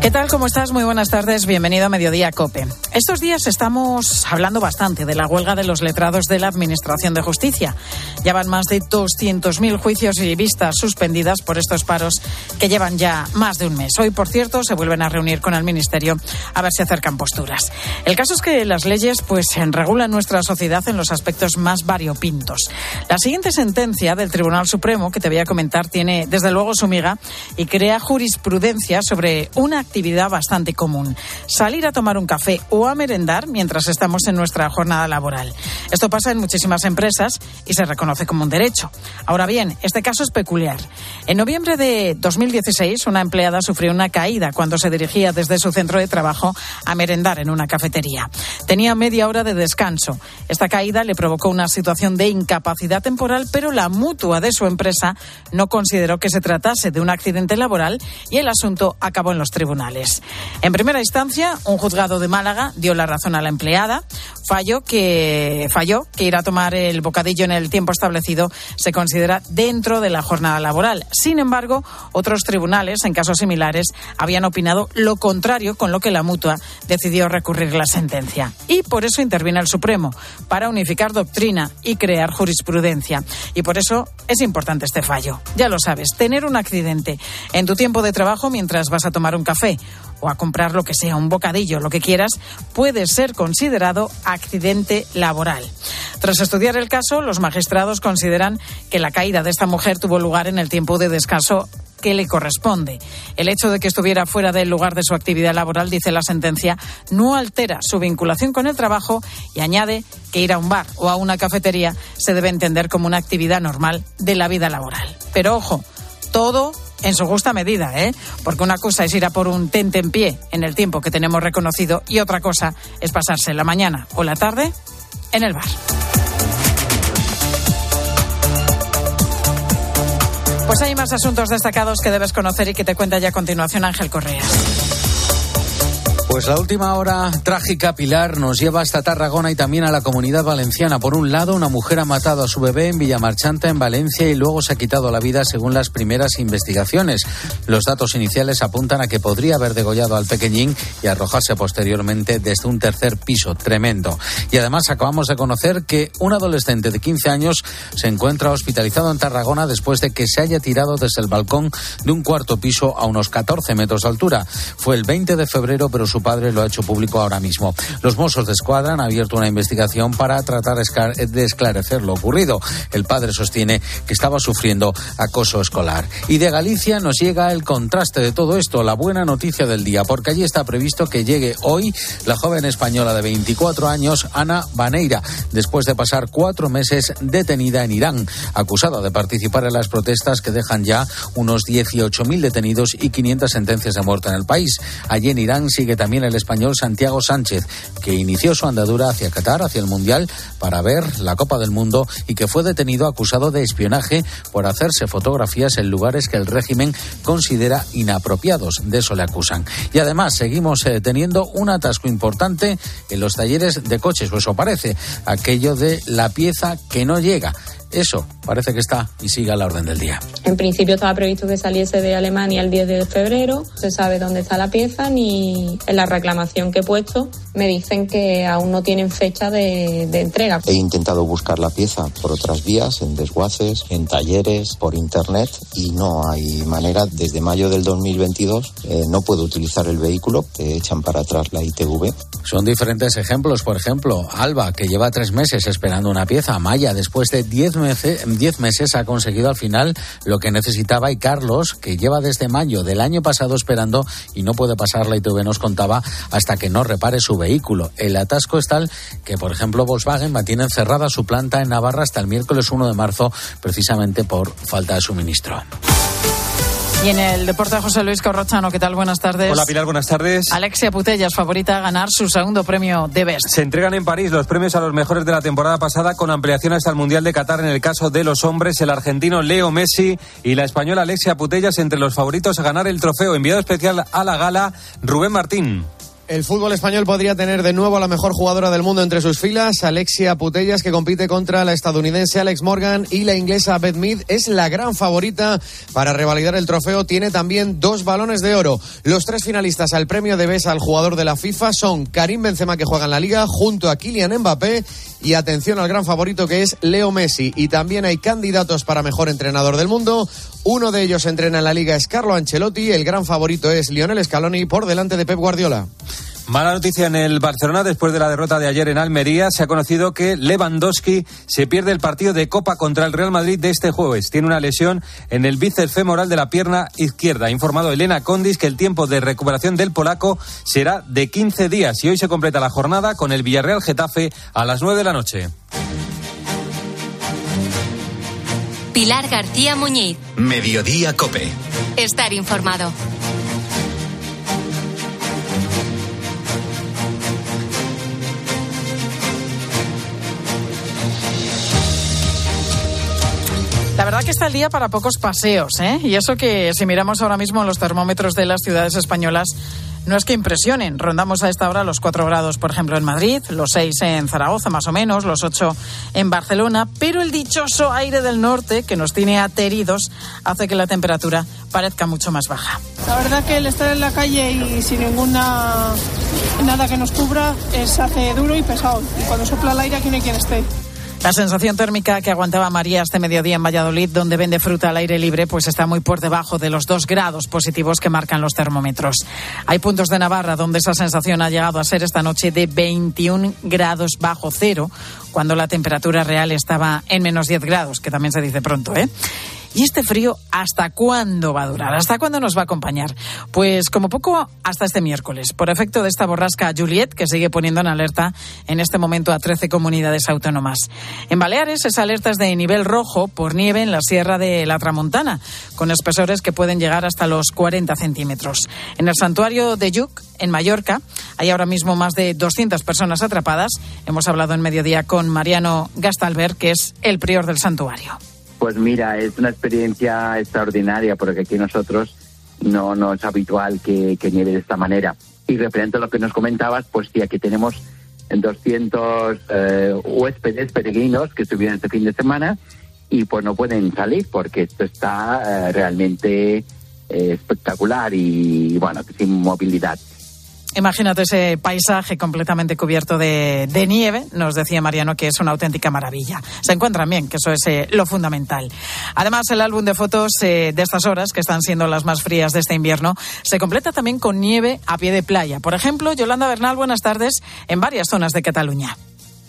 ¿Qué tal? ¿Cómo estás? Muy buenas tardes. Bienvenido a Mediodía Cope. Estos días estamos hablando bastante de la huelga de los letrados de la Administración de Justicia. Ya van más de 200.000 juicios y vistas suspendidas por estos paros que llevan ya más de un mes. Hoy, por cierto, se vuelven a reunir con el Ministerio a ver si acercan posturas. El caso es que las leyes pues regulan nuestra sociedad en los aspectos más variopintos. La siguiente sentencia del Tribunal Supremo que te voy a comentar tiene desde luego su miga y crea jurisprudencia sobre una actividad bastante común. Salir a tomar un café o a merendar mientras estamos en nuestra jornada laboral. Esto pasa en muchísimas empresas y se reconoce como un derecho. Ahora bien, este caso es peculiar. En noviembre de 2016, una empleada sufrió una caída cuando se dirigía desde su centro de trabajo a merendar en una cafetería. Tenía media hora de descanso. Esta caída le provocó una situación de incapacidad temporal, pero la mutua de su empresa no consideró que se tratase de un accidente laboral y el asunto acabó en los tribunales. En primera instancia, un juzgado de Málaga dio la razón a la empleada. Falló que, falló que ir a tomar el bocadillo en el tiempo establecido se considera dentro de la jornada laboral. Sin embargo, otros tribunales, en casos similares, habían opinado lo contrario, con lo que la mutua decidió recurrir la sentencia. Y por eso interviene el Supremo, para unificar doctrina y crear jurisprudencia. Y por eso es importante este fallo. Ya lo sabes, tener un accidente en tu tiempo de trabajo mientras vas a tomar un café o a comprar lo que sea, un bocadillo, lo que quieras, puede ser considerado accidente laboral. Tras estudiar el caso, los magistrados consideran que la caída de esta mujer tuvo lugar en el tiempo de descanso que le corresponde. El hecho de que estuviera fuera del lugar de su actividad laboral, dice la sentencia, no altera su vinculación con el trabajo y añade que ir a un bar o a una cafetería se debe entender como una actividad normal de la vida laboral. Pero ojo, todo en su justa medida, ¿eh? Porque una cosa es ir a por un tente en pie en el tiempo que tenemos reconocido y otra cosa es pasarse la mañana o la tarde en el bar. Pues hay más asuntos destacados que debes conocer y que te cuenta ya a continuación Ángel Correa. Pues la última hora trágica, Pilar, nos lleva hasta Tarragona y también a la comunidad valenciana. Por un lado, una mujer ha matado a su bebé en Villamarchanta, en Valencia, y luego se ha quitado la vida según las primeras investigaciones. Los datos iniciales apuntan a que podría haber degollado al pequeñín y arrojarse posteriormente desde un tercer piso. Tremendo. Y además acabamos de conocer que un adolescente de 15 años se encuentra hospitalizado en Tarragona después de que se haya tirado desde el balcón de un cuarto piso a unos 14 metros de altura. Fue el 20 de febrero, pero su padre lo ha hecho público ahora mismo. Los Mossos de Escuadra han abierto una investigación para tratar de esclarecer lo ocurrido. El padre sostiene que estaba sufriendo acoso escolar. Y de Galicia nos llega el contraste de todo esto, la buena noticia del día, porque allí está previsto que llegue hoy la joven española de 24 años, Ana Baneira, después de pasar cuatro meses detenida en Irán, acusada de participar en las protestas que dejan ya unos 18.000 detenidos y 500 sentencias de muerte en el país. Allí en Irán sigue también también el español Santiago Sánchez, que inició su andadura hacia Qatar, hacia el Mundial, para ver la Copa del Mundo y que fue detenido acusado de espionaje por hacerse fotografías en lugares que el régimen considera inapropiados. De eso le acusan. Y además seguimos eh, teniendo un atasco importante en los talleres de coches, o eso parece, aquello de la pieza que no llega. Eso parece que está y sigue a la orden del día. En principio estaba previsto que saliese de Alemania el 10 de febrero. No se sabe dónde está la pieza ni en la reclamación que he puesto me dicen que aún no tienen fecha de, entrega. He intentado buscar la pieza por otras vías, en desguaces, en talleres, por internet y no hay manera. Desde mayo del 2022 eh, no puedo utilizar el vehículo, te echan para atrás la ITV. Son diferentes ejemplos. Por ejemplo, Alba, que lleva tres meses esperando una pieza. Maya, después de diez meses, meses ha conseguido al final lo que necesitaba. Y Carlos, que lleva desde mayo del año pasado esperando y no puede pasar la ITV, nos contaba hasta que no repare su vehículo. El atasco es tal que, por ejemplo, Volkswagen mantiene cerrada su planta en Navarra hasta el miércoles 1 de marzo, precisamente por falta de suministro. Y en el deporte José Luis Corrochano, ¿qué tal? Buenas tardes. Hola Pilar, buenas tardes. Alexia Putellas, favorita a ganar su segundo premio de Best. Se entregan en París los premios a los mejores de la temporada pasada con ampliaciones al Mundial de Qatar en el caso de los hombres, el argentino Leo Messi y la española Alexia Putellas entre los favoritos a ganar el trofeo. Enviado especial a la gala, Rubén Martín. El fútbol español podría tener de nuevo a la mejor jugadora del mundo entre sus filas, Alexia Putellas, que compite contra la estadounidense Alex Morgan y la inglesa Beth Mead. Es la gran favorita para revalidar el trofeo. Tiene también dos balones de oro. Los tres finalistas al premio de BES al jugador de la FIFA son Karim Benzema, que juega en la liga, junto a Kylian Mbappé. Y atención al gran favorito que es Leo Messi. Y también hay candidatos para mejor entrenador del mundo. Uno de ellos entrena en la liga es Carlo Ancelotti. El gran favorito es Lionel Scaloni por delante de Pep Guardiola. Mala noticia en el Barcelona después de la derrota de ayer en Almería. Se ha conocido que Lewandowski se pierde el partido de Copa contra el Real Madrid de este jueves. Tiene una lesión en el bíceps femoral de la pierna izquierda. Ha informado Elena Condis que el tiempo de recuperación del polaco será de 15 días y hoy se completa la jornada con el Villarreal Getafe a las 9 de la noche. Pilar García Muñiz. Mediodía Cope. Estar informado. La verdad que está el día para pocos paseos, ¿eh? Y eso que si miramos ahora mismo los termómetros de las ciudades españolas, no es que impresionen. Rondamos a esta hora los 4 grados, por ejemplo, en Madrid, los 6 en Zaragoza, más o menos, los 8 en Barcelona, pero el dichoso aire del norte, que nos tiene ateridos, hace que la temperatura parezca mucho más baja. La verdad que el estar en la calle y sin ninguna nada que nos cubra es hace duro y pesado. Y cuando sopla el aire aquí no hay quien esté. La sensación térmica que aguantaba María este mediodía en Valladolid, donde vende fruta al aire libre, pues está muy por debajo de los dos grados positivos que marcan los termómetros. Hay puntos de Navarra donde esa sensación ha llegado a ser esta noche de 21 grados bajo cero, cuando la temperatura real estaba en menos 10 grados, que también se dice pronto, ¿eh? ¿Y este frío hasta cuándo va a durar? ¿Hasta cuándo nos va a acompañar? Pues como poco hasta este miércoles, por efecto de esta borrasca Juliet, que sigue poniendo en alerta en este momento a 13 comunidades autónomas. En Baleares, esa alerta es de nivel rojo por nieve en la Sierra de la Tramontana, con espesores que pueden llegar hasta los 40 centímetros. En el santuario de Yuc, en Mallorca, hay ahora mismo más de 200 personas atrapadas. Hemos hablado en mediodía con Mariano Gastalver, que es el prior del santuario. Pues mira, es una experiencia extraordinaria porque aquí nosotros no, no es habitual que, que nieve de esta manera. Y referente a lo que nos comentabas, pues sí, aquí tenemos 200 eh, huéspedes peregrinos que estuvieron este fin de semana y pues no pueden salir porque esto está eh, realmente eh, espectacular y bueno, sin movilidad. Imagínate ese paisaje completamente cubierto de, nieve. Nos decía Mariano que es una auténtica maravilla. Se encuentran bien, que eso es eh, lo fundamental. Además, el álbum de fotos eh, de estas horas, que están siendo las más frías de este invierno, se completa también con nieve a pie de playa. Por ejemplo, Yolanda Bernal, buenas tardes, en varias zonas de Cataluña.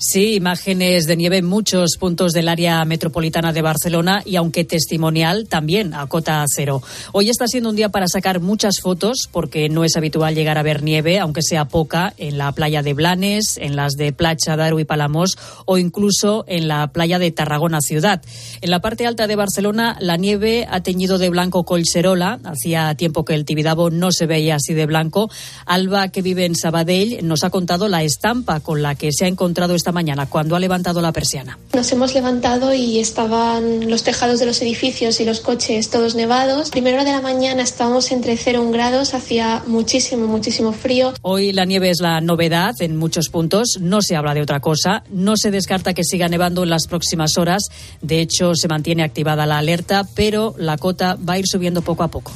Sí, imágenes de nieve en muchos puntos del área metropolitana de Barcelona y aunque testimonial, también a cota cero. Hoy está siendo un día para sacar muchas fotos porque no es habitual llegar a ver nieve, aunque sea poca, en la playa de Blanes, en las de Placha, Daru y Palamos o incluso en la playa de Tarragona ciudad. En la parte alta de Barcelona la nieve ha teñido de blanco Colserola. Hacía tiempo que el Tibidabo no se veía así de blanco. Alba, que vive en Sabadell, nos ha contado la estampa con la que se ha encontrado esta mañana, cuando ha levantado la persiana. Nos hemos levantado y estaban los tejados de los edificios y los coches todos nevados. Primera hora de la mañana estábamos entre 0 y 1 grados, hacía muchísimo, muchísimo frío. Hoy la nieve es la novedad en muchos puntos, no se habla de otra cosa, no se descarta que siga nevando en las próximas horas. De hecho, se mantiene activada la alerta, pero la cota va a ir subiendo poco a poco.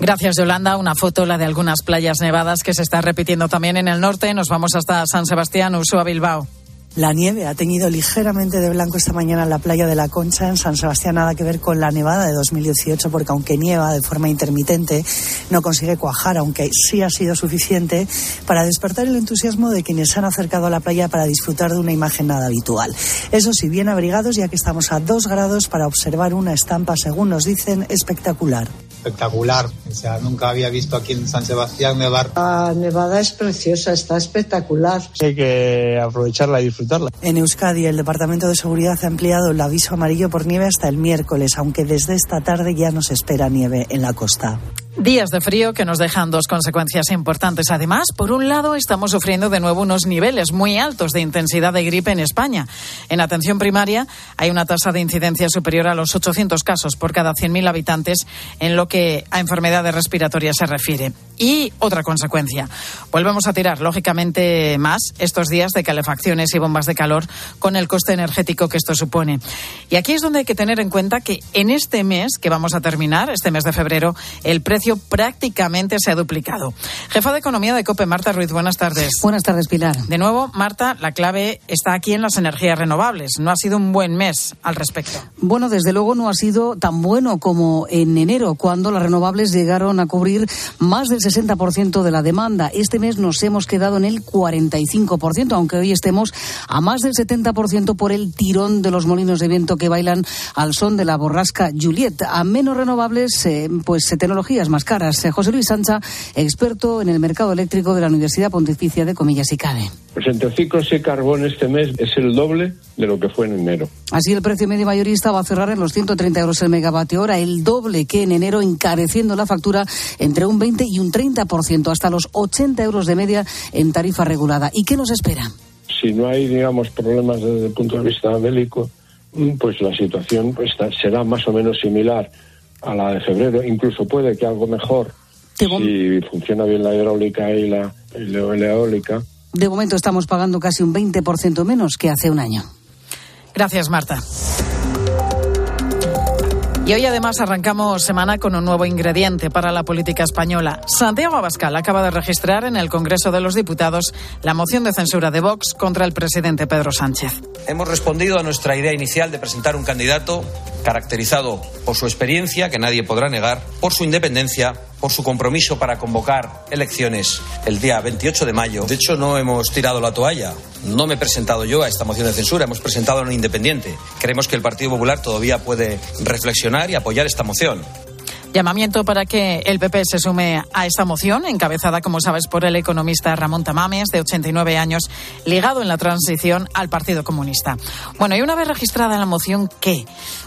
Gracias, Yolanda. Una foto, la de algunas playas nevadas, que se está repitiendo también en el norte. Nos vamos hasta San Sebastián, Ursúa, Bilbao. La nieve ha teñido ligeramente de blanco esta mañana en la playa de la Concha, en San Sebastián, nada que ver con la nevada de 2018, porque aunque nieva de forma intermitente, no consigue cuajar, aunque sí ha sido suficiente para despertar el entusiasmo de quienes se han acercado a la playa para disfrutar de una imagen nada habitual. Eso sí, bien abrigados, ya que estamos a dos grados para observar una estampa, según nos dicen, espectacular espectacular. O sea, nunca había visto aquí en San Sebastián nevar. La nevada es preciosa, está espectacular. Hay que aprovecharla y disfrutarla. En Euskadi, el Departamento de Seguridad ha ampliado el aviso amarillo por nieve hasta el miércoles, aunque desde esta tarde ya nos espera nieve en la costa. Días de frío que nos dejan dos consecuencias importantes. Además, por un lado, estamos sufriendo de nuevo unos niveles muy altos de intensidad de gripe en España. En atención primaria hay una tasa de incidencia superior a los 800 casos por cada 100.000 habitantes en lo que a enfermedades respiratorias se refiere. Y otra consecuencia. Volvemos a tirar, lógicamente, más estos días de calefacciones y bombas de calor con el coste energético que esto supone. Y aquí es donde hay que tener en cuenta que en este mes que vamos a terminar, este mes de febrero, el precio prácticamente se ha duplicado. Jefa de Economía de COPE, Marta Ruiz, buenas tardes. Buenas tardes, Pilar. De nuevo, Marta, la clave está aquí en las energías renovables. No ha sido un buen mes al respecto. Bueno, desde luego no ha sido tan bueno como en enero, cuando las renovables llegaron a cubrir más del 60% de la demanda. Este mes nos hemos quedado en el 45%, aunque hoy estemos a más del 70% por el tirón de los molinos de viento que bailan al son de la borrasca Juliet. A menos renovables, eh, pues tecnologías más caras. Eh, José Luis Sancha, experto en el mercado eléctrico de la Universidad Pontificia de Comillas y Cabe. Pues entre ciclos y carbón este mes es el doble de lo que fue en enero. Así el precio medio mayorista va a cerrar en los 130 euros el megavatio hora, el doble que en enero, encareciendo la factura entre un 20 y un 30%, hasta los 80 euros de media en tarifa regulada. ¿Y qué nos espera? Si no hay, digamos, problemas desde el punto de vista bélico, pues la situación pues, será más o menos similar a la de febrero, incluso puede que algo mejor si funciona bien la hidráulica y la, eólica. De momento estamos pagando casi un 20% menos que hace un año. Gracias, Marta. Y hoy además arrancamos semana con un nuevo ingrediente para la política española. Santiago Abascal acaba de registrar en el Congreso de los Diputados la moción de censura de Vox contra el presidente Pedro Sánchez. Hemos respondido a nuestra idea inicial de presentar un candidato caracterizado por su experiencia, que nadie podrá negar, por su independencia, por su compromiso para convocar elecciones el día 28 de mayo. De hecho, no hemos tirado la toalla. No me he presentado yo a esta moción de censura, hemos presentado a un independiente. Creemos que el Partido Popular todavía puede reflexionar y apoyar esta moción. Llamamiento para que el PP se sume a esta moción, encabezada, como sabes, por el economista Ramón Tamames, de 89 años, ligado en la transición al Partido Comunista. Bueno, y una vez registrada la moción, ¿qué?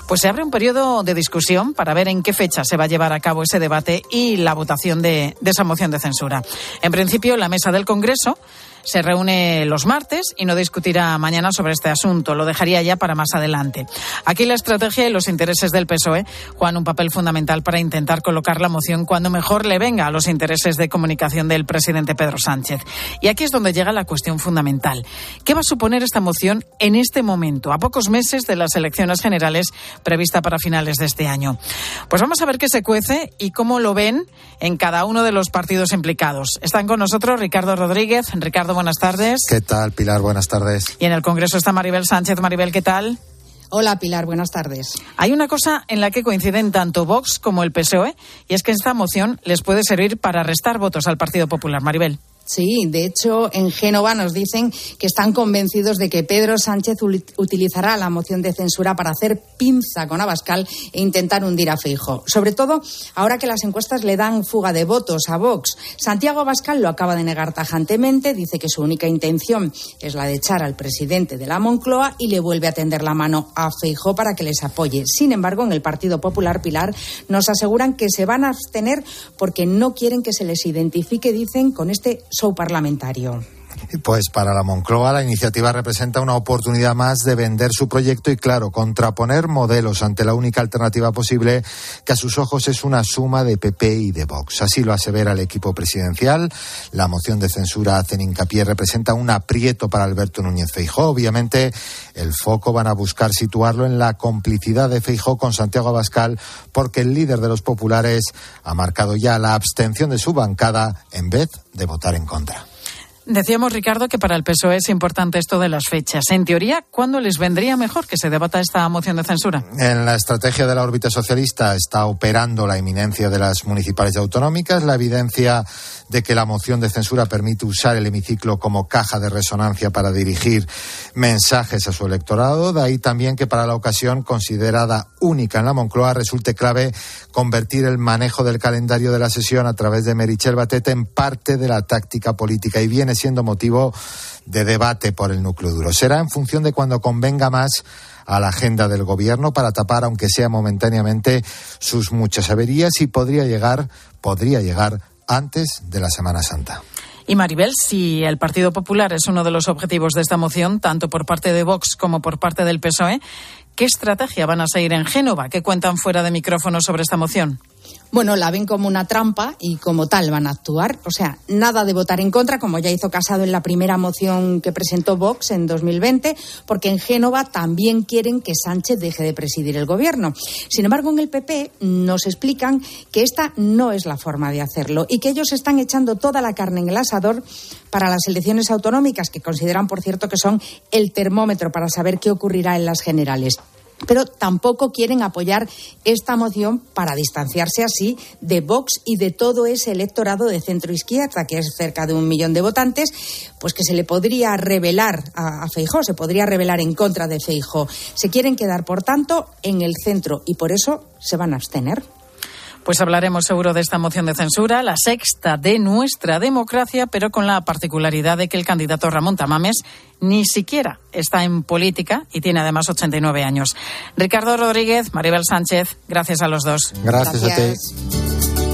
Pues se abre un periodo de discusión para ver en qué fecha se va a llevar a cabo ese debate y la votación de, de esa moción de censura. En principio, la mesa del Congreso se reúne los martes y no discutirá mañana sobre este asunto. Lo dejaría ya para más adelante. Aquí la estrategia y los intereses del PSOE juegan un papel fundamental para intentar colocar la moción cuando mejor le venga a los intereses de comunicación del presidente Pedro Sánchez. Y aquí es donde llega la cuestión fundamental. ¿Qué va a suponer esta moción en este momento, a pocos meses de las elecciones generales prevista para finales de este año? Pues vamos a ver qué se cuece y cómo lo ven en cada uno de los partidos implicados. Están con nosotros Ricardo Rodríguez. Ricardo, buenas tardes. ¿Qué tal, Pilar? Buenas tardes. Y en el Congreso está Maribel Sánchez. Maribel, ¿qué tal? Hola Pilar, buenas tardes. Hay una cosa en la que coinciden tanto Vox como el PSOE y es que esta moción les puede servir para restar votos al Partido Popular. Maribel. Sí, de hecho, en Génova nos dicen que están convencidos de que Pedro Sánchez utilizará la moción de censura para hacer pinza con Abascal e intentar hundir a Feijo. Sobre todo ahora que las encuestas le dan fuga de votos a Vox. Santiago Abascal lo acaba de negar tajantemente, dice que su única intención es la de echar al presidente de la Moncloa y le vuelve a tender la mano a Feijo para que les apoye. Sin embargo, en el Partido Popular Pilar nos aseguran que se van a abstener porque no quieren que se les identifique, dicen, con este show parlamentario. Pues para la Moncloa la iniciativa representa una oportunidad más de vender su proyecto y, claro, contraponer modelos ante la única alternativa posible que a sus ojos es una suma de PP y de Vox. Así lo asevera el equipo presidencial. La moción de censura hacen hincapié representa un aprieto para Alberto Núñez Feijó. Obviamente, el foco van a buscar situarlo en la complicidad de Feijó con Santiago Abascal porque el líder de los populares ha marcado ya la abstención de su bancada en vez de votar en contra. Decíamos, Ricardo, que para el PSOE es importante esto de las fechas. En teoría, ¿cuándo les vendría mejor que se debata esta moción de censura? En la estrategia de la órbita socialista está operando la inminencia de las municipales y autonómicas, la evidencia de que la moción de censura permite usar el hemiciclo como caja de resonancia para dirigir mensajes a su electorado. De ahí también que para la ocasión considerada única en la Moncloa resulte clave convertir el manejo del calendario de la sesión a través de Merichel Batet en parte de la táctica política. Y viene siendo motivo de debate por el núcleo duro. Será en función de cuando convenga más a la agenda del gobierno para tapar, aunque sea momentáneamente, sus muchas averías y podría llegar, podría llegar antes de la Semana Santa. Y Maribel, si el Partido Popular es uno de los objetivos de esta moción, tanto por parte de Vox como por parte del PSOE, ¿qué estrategia van a seguir en Génova? ¿Qué cuentan fuera de micrófono sobre esta moción? Bueno, la ven como una trampa y como tal van a actuar. O sea, nada de votar en contra, como ya hizo Casado en la primera moción que presentó Vox en 2020, porque en Génova también quieren que Sánchez deje de presidir el gobierno. Sin embargo, en el PP nos explican que esta no es la forma de hacerlo y que ellos están echando toda la carne en el asador para las elecciones autonómicas, que consideran, por cierto, que son el termómetro para saber qué ocurrirá en las generales pero tampoco quieren apoyar esta moción para distanciarse así de Vox y de todo ese electorado de centro izquierda, que es cerca de un millón de votantes, pues que se le podría revelar a, Feijó, se podría revelar en contra de Feijó. Se quieren quedar, por tanto, en el centro y por eso se van a abstener. Pues hablaremos seguro de esta moción de censura, la sexta de nuestra democracia, pero con la particularidad de que el candidato Ramón Tamames ni siquiera está en política y tiene además 89 años. Ricardo Rodríguez, Maribel Sánchez, gracias a los dos. Gracias, gracias. a ti.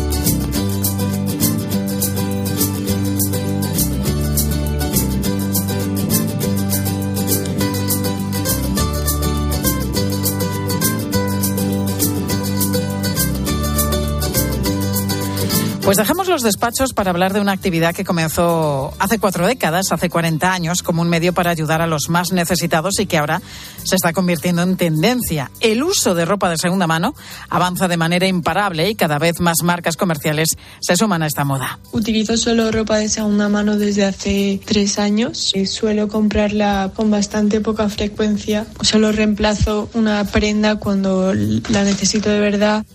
Pues dejamos los despachos para hablar de una actividad que comenzó hace cuatro décadas, hace 40 años, como un medio para ayudar a los más necesitados y que ahora se está convirtiendo en tendencia. El uso de ropa de segunda mano avanza de manera imparable y cada vez más marcas comerciales se suman a esta moda. Utilizo solo ropa de segunda mano desde hace tres años. y Suelo comprarla con bastante poca frecuencia. Solo reemplazo una prenda cuando la necesito de verdad.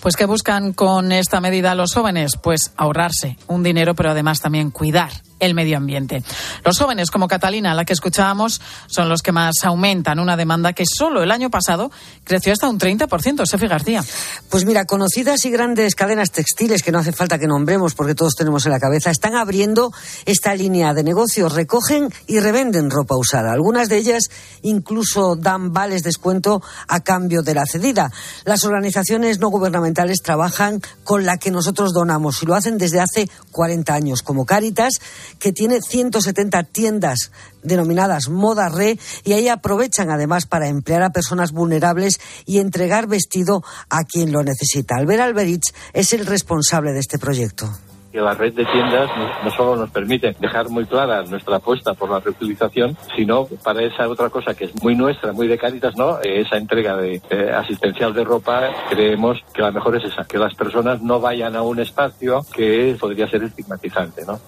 Pues ¿qué buscan con esta medida los jóvenes? Pues ahorrarse un dinero, pero además también cuidar el medio ambiente. Los jóvenes, como Catalina, la que escuchábamos, son los que más aumentan una demanda que solo el año pasado creció hasta un 30%. Sefi García. Pues mira, conocidas y grandes cadenas textiles que no hace falta que nombremos porque todos tenemos en la cabeza, están abriendo esta línea de negocios. Recogen y revenden ropa usada. Algunas de ellas incluso dan vales descuento a cambio de la cedida. Las organizaciones no gubernamentales trabajan con la que nosotros donamos y lo hacen desde hace 40 años, como Cáritas, que tiene 170 tiendas denominadas Moda Re y ahí aprovechan además para emplear a personas vulnerables y entregar vestido a quien lo necesita. Albert Alberich es el responsable de este proyecto que la red de tiendas no, solo nos permite dejar muy clara nuestra apuesta por la reutilización, sino para esa otra cosa que es muy nuestra, muy de Caritas, ¿no? Esa entrega de asistencial de ropa, creemos que la mejor es esa, que las personas no vayan a un espacio que podría ser estigmatizante, ¿no?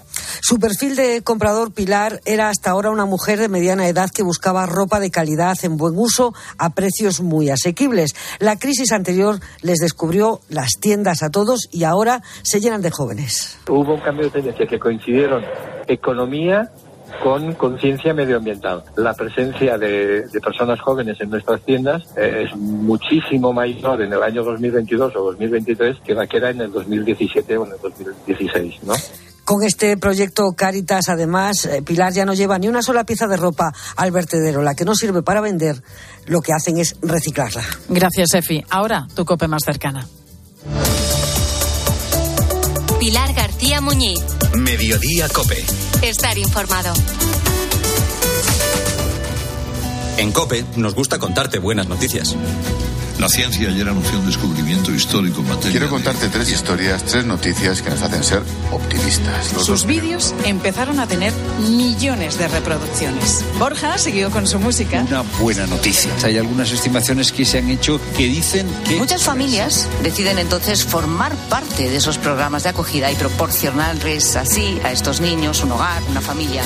Su perfil de comprador Pilar era hasta ahora una mujer de mediana edad que buscaba ropa de calidad en buen uso a precios muy asequibles. La crisis anterior les descubrió las tiendas a todos y ahora se llenan de jóvenes. Hubo un cambio de tendencia que coincidieron economía con conciencia medioambiental. La presencia de, personas jóvenes en nuestras tiendas eh, es muchísimo mayor en el año 2022 o 2023 que la que era en el 2017 o en el 2016, ¿no? Con este proyecto Caritas, además, eh, Pilar ya no lleva ni una sola pieza de ropa al vertedero. La que no sirve para vender, lo que hacen es reciclarla. Gracias, Efi. Ahora, tu cope más cercana. Pilar García Muñiz. Mediodía Cope. Estar informado. En Cope nos gusta contarte buenas noticias. La ciencia ayer anunció un descubrimiento histórico en materia. Quiero contarte tres historias, tres noticias que nos hacen ser optimistas. Sus vídeos empezaron a tener millones de reproducciones. Borja siguió con su música. Una buena noticia. Hay algunas estimaciones que se han hecho que dicen que. Muchas familias deciden entonces formar parte de esos programas de acogida y proporcionarles así a estos niños un hogar, una familia.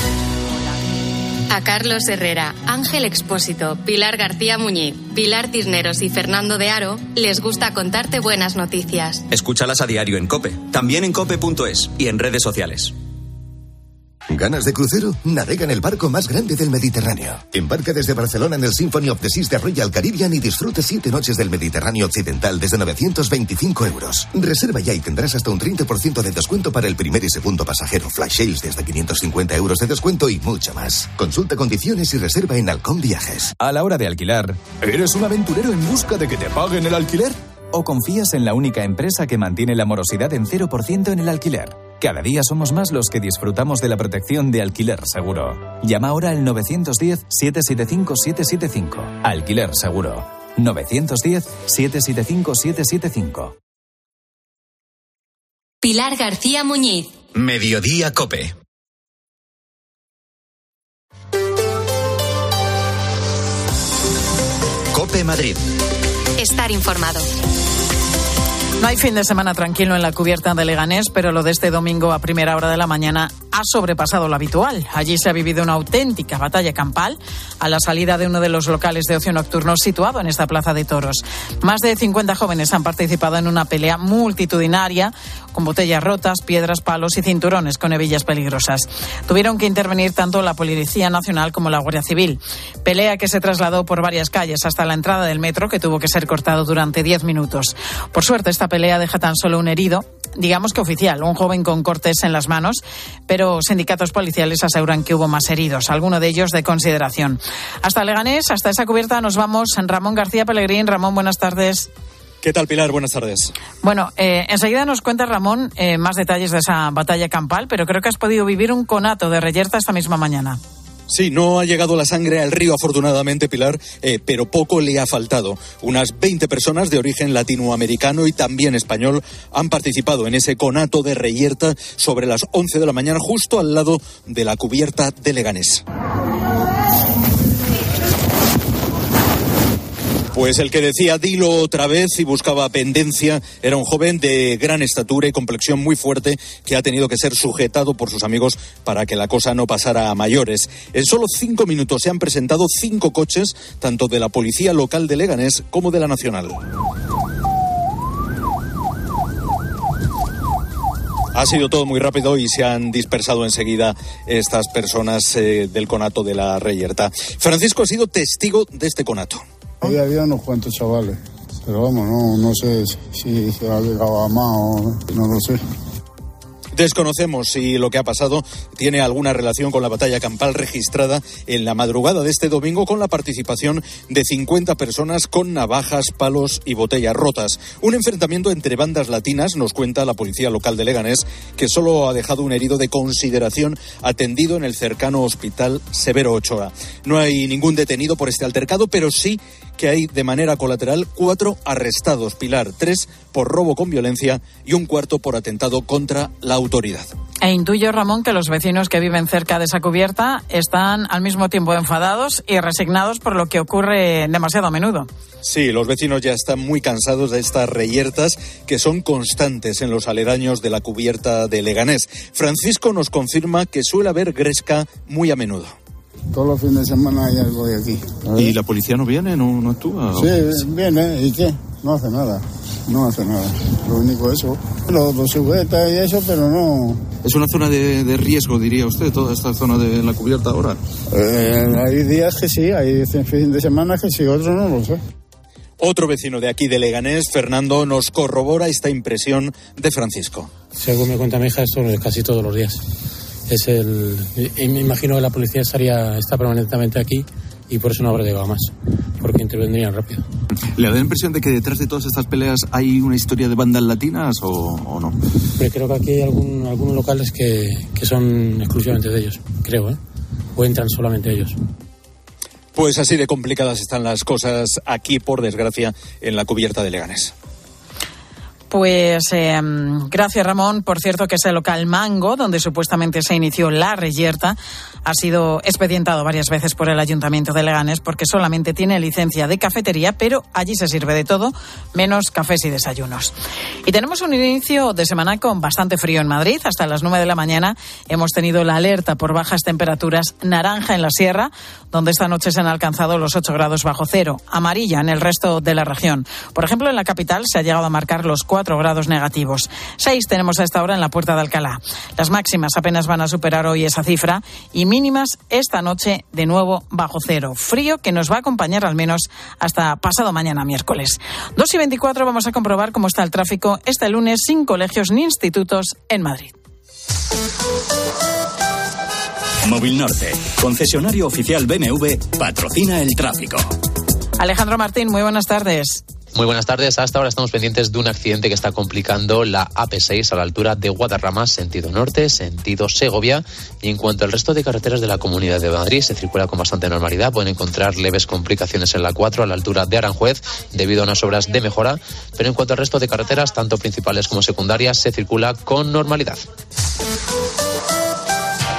A Carlos Herrera, Ángel Expósito, Pilar García Muñiz, Pilar Tisneros y Fernando de Aro les gusta contarte buenas noticias. Escúchalas a diario en Cope, también en cope.es y en redes sociales. ¿Ganas de crucero? Navega en el barco más grande del Mediterráneo. Embarca desde Barcelona en el Symphony of the Seas de Royal Caribbean y disfrute siete noches del Mediterráneo Occidental desde 925 euros. Reserva ya y tendrás hasta un 30% de descuento para el primer y segundo pasajero. Flash sales desde 550 euros de descuento y mucho más. Consulta condiciones y reserva en Halcón Viajes. A la hora de alquilar, ¿eres un aventurero en busca de que te paguen el alquiler? ¿O confías en la única empresa que mantiene la morosidad en 0% en el alquiler? Cada día somos más los que disfrutamos de la protección de alquiler seguro. Llama ahora al 910-775-775. Alquiler seguro. 910-775-775. Pilar García Muñiz. Mediodía Cope. Cope Madrid. Estar informado. No hay fin de semana tranquilo en la cubierta de Leganés, pero lo de este domingo a primera hora de la mañana ha sobrepasado lo habitual. Allí se ha vivido una auténtica batalla campal a la salida de uno de los locales de ocio nocturno situado en esta plaza de toros. Más de 50 jóvenes han participado en una pelea multitudinaria con botellas rotas, piedras, palos y cinturones con hebillas peligrosas. Tuvieron que intervenir tanto la Policía Nacional como la Guardia Civil. Pelea que se trasladó por varias calles hasta la entrada del metro, que tuvo que ser cortado durante 10 minutos. Por suerte, esta pelea deja tan solo un herido, digamos que oficial, un joven con cortes en las manos, pero sindicatos policiales aseguran que hubo más heridos, alguno de ellos de consideración. Hasta Leganés, hasta esa cubierta nos vamos. Ramón García Pellegrín. Ramón, buenas tardes. ¿Qué tal, Pilar? Buenas tardes. Bueno, eh, enseguida nos cuenta Ramón eh, más detalles de esa batalla campal, pero creo que has podido vivir un conato de reyerta esta misma mañana. Sí, no ha llegado la sangre al río afortunadamente, Pilar, eh, pero poco le ha faltado. Unas 20 personas de origen latinoamericano y también español han participado en ese conato de reyerta sobre las 11 de la mañana, justo al lado de la cubierta de Leganés. Pues el que decía dilo otra vez y buscaba pendencia era un joven de gran estatura y complexión muy fuerte que ha tenido que ser sujetado por sus amigos para que la cosa no pasara a mayores. En solo cinco minutos se han presentado cinco coches, tanto de la policía local de Leganés como de la nacional. Ha sido todo muy rápido y se han dispersado enseguida estas personas eh, del conato de la Reyerta. Francisco ha sido testigo de este conato. Ahí había unos cuantos chavales, pero vamos, no, no sé si se ha llegado a más o no lo sé. Desconocemos si lo que ha pasado tiene alguna relación con la batalla campal registrada en la madrugada de este domingo con la participación de 50 personas con navajas, palos y botellas rotas. Un enfrentamiento entre bandas latinas, nos cuenta la policía local de Leganés, que solo ha dejado un herido de consideración atendido en el cercano hospital Severo Ochoa. No hay ningún detenido por este altercado, pero sí que hay de manera colateral cuatro arrestados, Pilar, tres por robo con violencia y un cuarto por atentado contra la autoridad. E intuyo, Ramón, que los vecinos que viven cerca de esa cubierta están al mismo tiempo enfadados y resignados por lo que ocurre demasiado a menudo. Sí, los vecinos ya están muy cansados de estas reyertas que son constantes en los aledaños de la cubierta de Leganés. Francisco nos confirma que suele haber gresca muy a menudo. Todos los fines de semana hay algo de aquí. ¿Y la policía no viene, no, no actúa? Sí, viene. ¿Y qué? No hace nada. No hace nada. Lo único es eso. Lo, lo sujeta y eso, pero no. Es una zona de, de, riesgo, diría usted, toda esta zona de la cubierta ahora. Eh, hay días que sí, hay fin de semana que sí, otros no lo sé. Otro vecino de aquí de Leganés, Fernando, nos corrobora esta impresión de Francisco. Según me cuenta mi hija, esto es casi todos los días es el. Me imagino que la policía estaría está permanentemente aquí y por eso no habrá llegado más, porque intervendrían rápido. ¿Le da la impresión de que detrás de todas estas peleas hay una historia de bandas latinas o, o no? Pero creo que aquí hay algún, algunos locales que, que son exclusivamente de ellos, creo, ¿eh? o entran solamente ellos. Pues así de complicadas están las cosas aquí, por desgracia, en la cubierta de Leganés. Pues eh, gracias Ramón. Por cierto que ese local Mango, donde supuestamente se inició la reyerta, ha sido expedientado varias veces por el Ayuntamiento de Leganés porque solamente tiene licencia de cafetería, pero allí se sirve de todo, menos cafés y desayunos. Y tenemos un inicio de semana con bastante frío en Madrid. Hasta las 9 de la mañana hemos tenido la alerta por bajas temperaturas naranja en la sierra, donde esta noche se han alcanzado los 8 grados bajo cero, amarilla en el resto de la región. Por ejemplo, en la capital se ha llegado a marcar los 4 grados negativos. 6 tenemos a esta hora en la puerta de Alcalá. Las máximas apenas van a superar hoy esa cifra y mínimas esta noche de nuevo bajo cero. Frío que nos va a acompañar al menos hasta pasado mañana miércoles. 2 y 24 vamos a comprobar cómo está el tráfico este lunes sin colegios ni institutos en Madrid. Móvil Norte, concesionario oficial BMW, patrocina el tráfico. Alejandro Martín, muy buenas tardes. Muy buenas tardes. Hasta ahora estamos pendientes de un accidente que está complicando la AP6 a la altura de Guadarrama, sentido norte, sentido Segovia. Y en cuanto al resto de carreteras de la Comunidad de Madrid, se circula con bastante normalidad. Pueden encontrar leves complicaciones en la 4 a la altura de Aranjuez debido a unas obras de mejora. Pero en cuanto al resto de carreteras, tanto principales como secundarias, se circula con normalidad.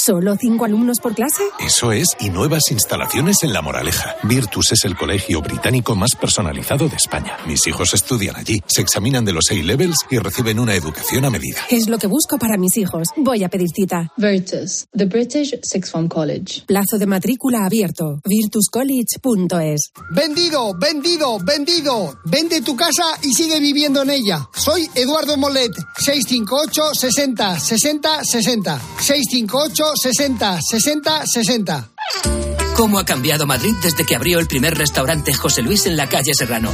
¿Solo cinco alumnos por clase? Eso es, y nuevas instalaciones en La Moraleja. Virtus es el colegio británico más personalizado de España. Mis hijos estudian allí, se examinan de los A-levels y reciben una educación a medida. Es lo que busco para mis hijos. Voy a pedir cita. Virtus, the British Sixth Form College. Plazo de matrícula abierto. virtuscollege.es. Vendido, vendido, vendido. Vende tu casa y sigue viviendo en ella. Soy Eduardo Molet, 658 60 60 60. 658 60 60 60. ¿Cómo ha cambiado Madrid desde que abrió el primer restaurante José Luis en la calle Serrano?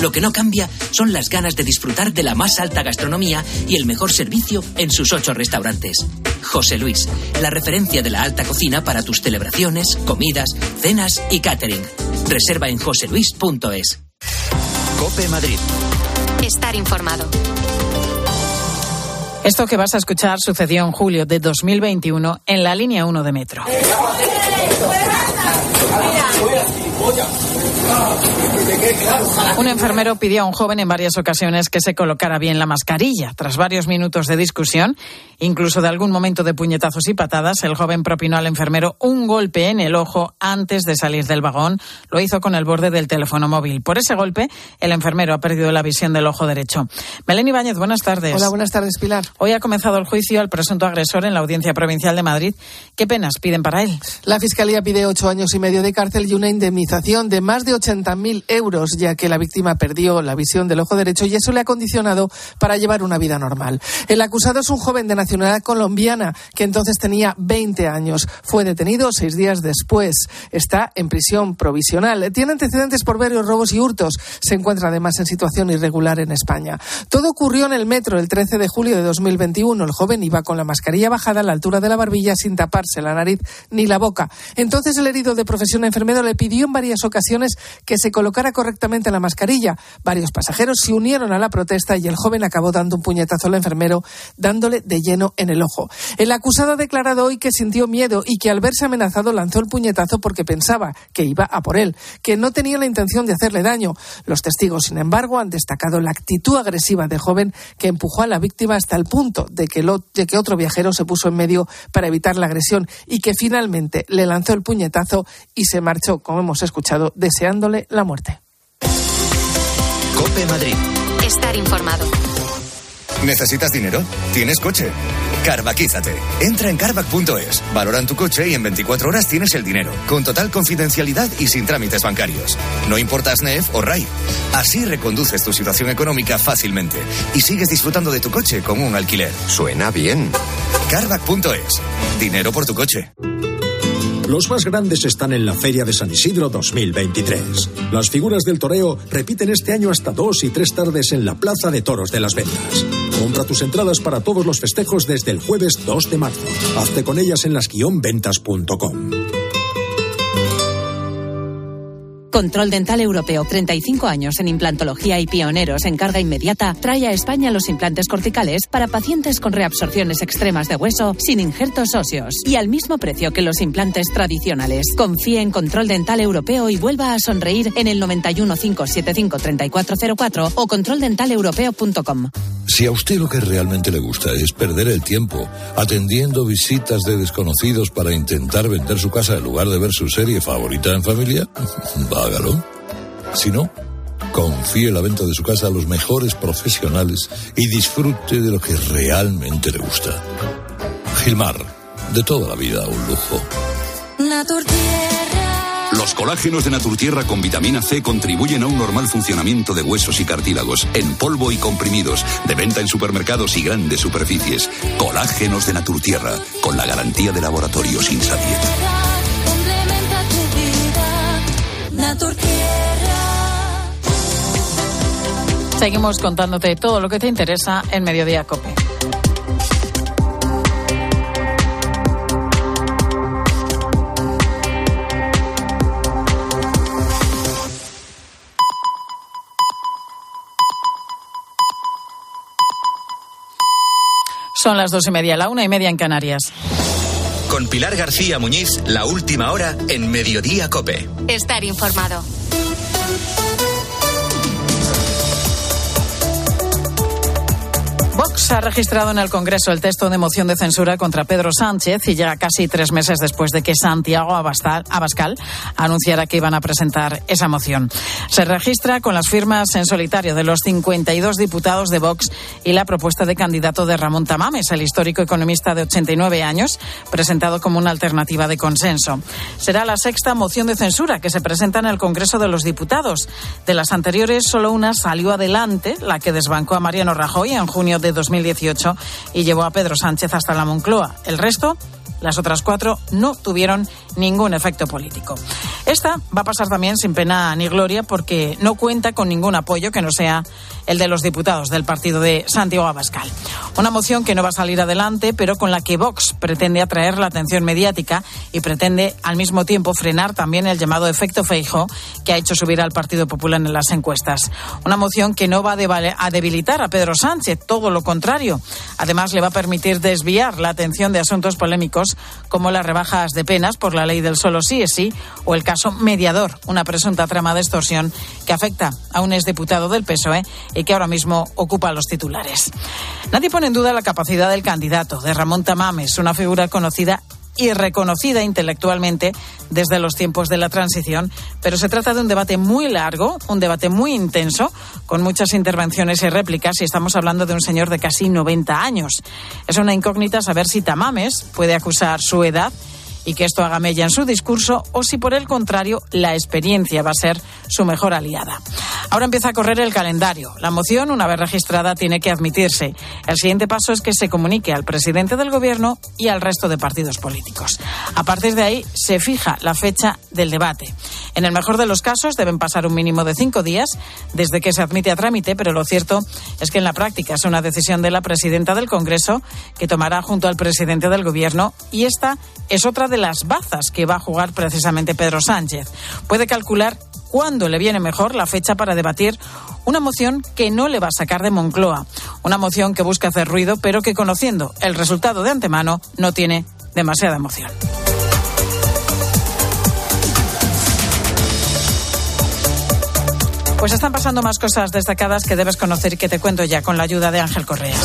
Lo que no cambia son las ganas de disfrutar de la más alta gastronomía y el mejor servicio en sus ocho restaurantes. José Luis, la referencia de la alta cocina para tus celebraciones, comidas, cenas y catering. Reserva en joseluis.es. Cope Madrid. Estar informado. Esto que vas a escuchar sucedió en julio de 2021 en la línea 1 de metro. Un enfermero pidió a un joven en varias ocasiones que se colocara bien la mascarilla. Tras varios minutos de discusión, incluso de algún momento de puñetazos y patadas, el joven propinó al enfermero un golpe en el ojo antes de salir del vagón. Lo hizo con el borde del teléfono móvil. Por ese golpe, el enfermero ha perdido la visión del ojo derecho. Belén Ibáñez, buenas tardes. Hola, buenas tardes, Pilar. Hoy ha comenzado el juicio al presunto agresor en la Audiencia Provincial de Madrid. ¿Qué penas piden para él? La Fiscalía pide ocho años y medio de cárcel y una indemnización de más de 80.000 euros, ya que la víctima perdió la visión del ojo derecho y eso le ha condicionado para llevar una vida normal. El acusado es un joven de nacionalidad colombiana que entonces tenía 20 años. Fue detenido seis días después. Está en prisión provisional. Tiene antecedentes por varios robos y hurtos. Se encuentra además en situación irregular en España. Todo ocurrió en el metro el 13 de julio de 2021. El joven iba con la mascarilla bajada a la altura de la barbilla sin taparse la nariz ni la boca. Entonces el herido de profesión enfermero le pidió en varias ocasiones que se colocara correctamente la mascarilla. Varios pasajeros se unieron a la protesta y el joven acabó dando un puñetazo al enfermero, dándole de lleno en el ojo. El acusado ha declarado hoy que sintió miedo y que al verse amenazado lanzó el puñetazo porque pensaba que iba a por él, que no tenía la intención de hacerle daño. Los testigos, sin embargo, han destacado la actitud agresiva del joven que empujó a la víctima hasta el punto de que, lo, de que otro viajero se puso en medio para evitar la agresión y que finalmente le lanzó el puñetazo y se marchó, como hemos escuchado, deseándole la muerte. Cope Madrid. Estar informado. ¿Necesitas dinero? ¿Tienes coche? Carvaquízate. Entra en carvac.es, valoran tu coche y en 24 horas tienes el dinero, con total confidencialidad y sin trámites bancarios. No importa SNEF o RAI. Así reconduces tu situación económica fácilmente y sigues disfrutando de tu coche con un alquiler. Suena bien. Carvac.es. Dinero por tu coche. Los más grandes están en la Feria de San Isidro 2023. Las figuras del toreo repiten este año hasta dos y tres tardes en la Plaza de Toros de las Ventas. Compra tus entradas para todos los festejos desde el jueves 2 de marzo. Hazte con ellas en las-ventas.com. Control Dental Europeo, 35 años en implantología y pioneros en carga inmediata, trae a España los implantes corticales para pacientes con reabsorciones extremas de hueso sin injertos óseos y al mismo precio que los implantes tradicionales. Confíe en Control Dental Europeo y vuelva a sonreír en el 91 575 3404 o controldentaleuropeo.com. Si a usted lo que realmente le gusta es perder el tiempo atendiendo visitas de desconocidos para intentar vender su casa en lugar de ver su serie favorita en familia, hágalo. Si no, confíe la venta de su casa a los mejores profesionales y disfrute de lo que realmente le gusta. Gilmar, de toda la vida un lujo. Los colágenos de Naturtierra con vitamina C contribuyen a un normal funcionamiento de huesos y cartílagos, en polvo y comprimidos, de venta en supermercados y grandes superficies. Colágenos de Naturtierra, con la garantía de laboratorios Insadiet. Seguimos contándote todo lo que te interesa en Mediodía Cope. Son las dos y media, la una y media en Canarias. Con Pilar García Muñiz, la última hora en Mediodía Cope. Estar informado. Vox ha registrado en el Congreso el texto de moción de censura contra Pedro Sánchez y ya casi tres meses después de que Santiago Abascal anunciara que iban a presentar esa moción. Se registra con las firmas en solitario de los 52 diputados de Vox y la propuesta de candidato de Ramón Tamames, el histórico economista de 89 años, presentado como una alternativa de consenso. Será la sexta moción de censura que se presenta en el Congreso de los Diputados. De las anteriores, solo una salió adelante, la que desbancó a Mariano Rajoy en junio de 2018 y llevó a Pedro Sánchez hasta la Moncloa. El resto las otras cuatro no tuvieron ningún efecto político. Esta va a pasar también sin pena ni gloria porque no cuenta con ningún apoyo que no sea el de los diputados del partido de Santiago Abascal. Una moción que no va a salir adelante, pero con la que Vox pretende atraer la atención mediática y pretende al mismo tiempo frenar también el llamado efecto Feijo que ha hecho subir al Partido Popular en las encuestas. Una moción que no va a debilitar a Pedro Sánchez, todo lo contrario. Además, le va a permitir desviar la atención de asuntos polémicos como las rebajas de penas por la ley del solo sí es sí o el caso mediador, una presunta trama de extorsión que afecta a un exdiputado del PSOE y que ahora mismo ocupa los titulares. Nadie pone en duda la capacidad del candidato, de Ramón Tamames, una figura conocida y reconocida intelectualmente desde los tiempos de la transición, pero se trata de un debate muy largo, un debate muy intenso, con muchas intervenciones y réplicas, y estamos hablando de un señor de casi 90 años. Es una incógnita saber si Tamames puede acusar su edad y que esto haga mella en su discurso o si por el contrario la experiencia va a ser su mejor aliada. Ahora empieza a correr el calendario. La moción, una vez registrada, tiene que admitirse. El siguiente paso es que se comunique al presidente del gobierno y al resto de partidos políticos. A partir de ahí se fija la fecha del debate. En el mejor de los casos deben pasar un mínimo de cinco días desde que se admite a trámite, pero lo cierto es que en la práctica es una decisión de la presidenta del Congreso que tomará junto al presidente del gobierno y esta es otra de las bazas que va a jugar precisamente Pedro Sánchez. Puede calcular cuándo le viene mejor la fecha para debatir una moción que no le va a sacar de Moncloa, una moción que busca hacer ruido, pero que conociendo el resultado de antemano no tiene demasiada emoción. Pues están pasando más cosas destacadas que debes conocer y que te cuento ya con la ayuda de Ángel Correa.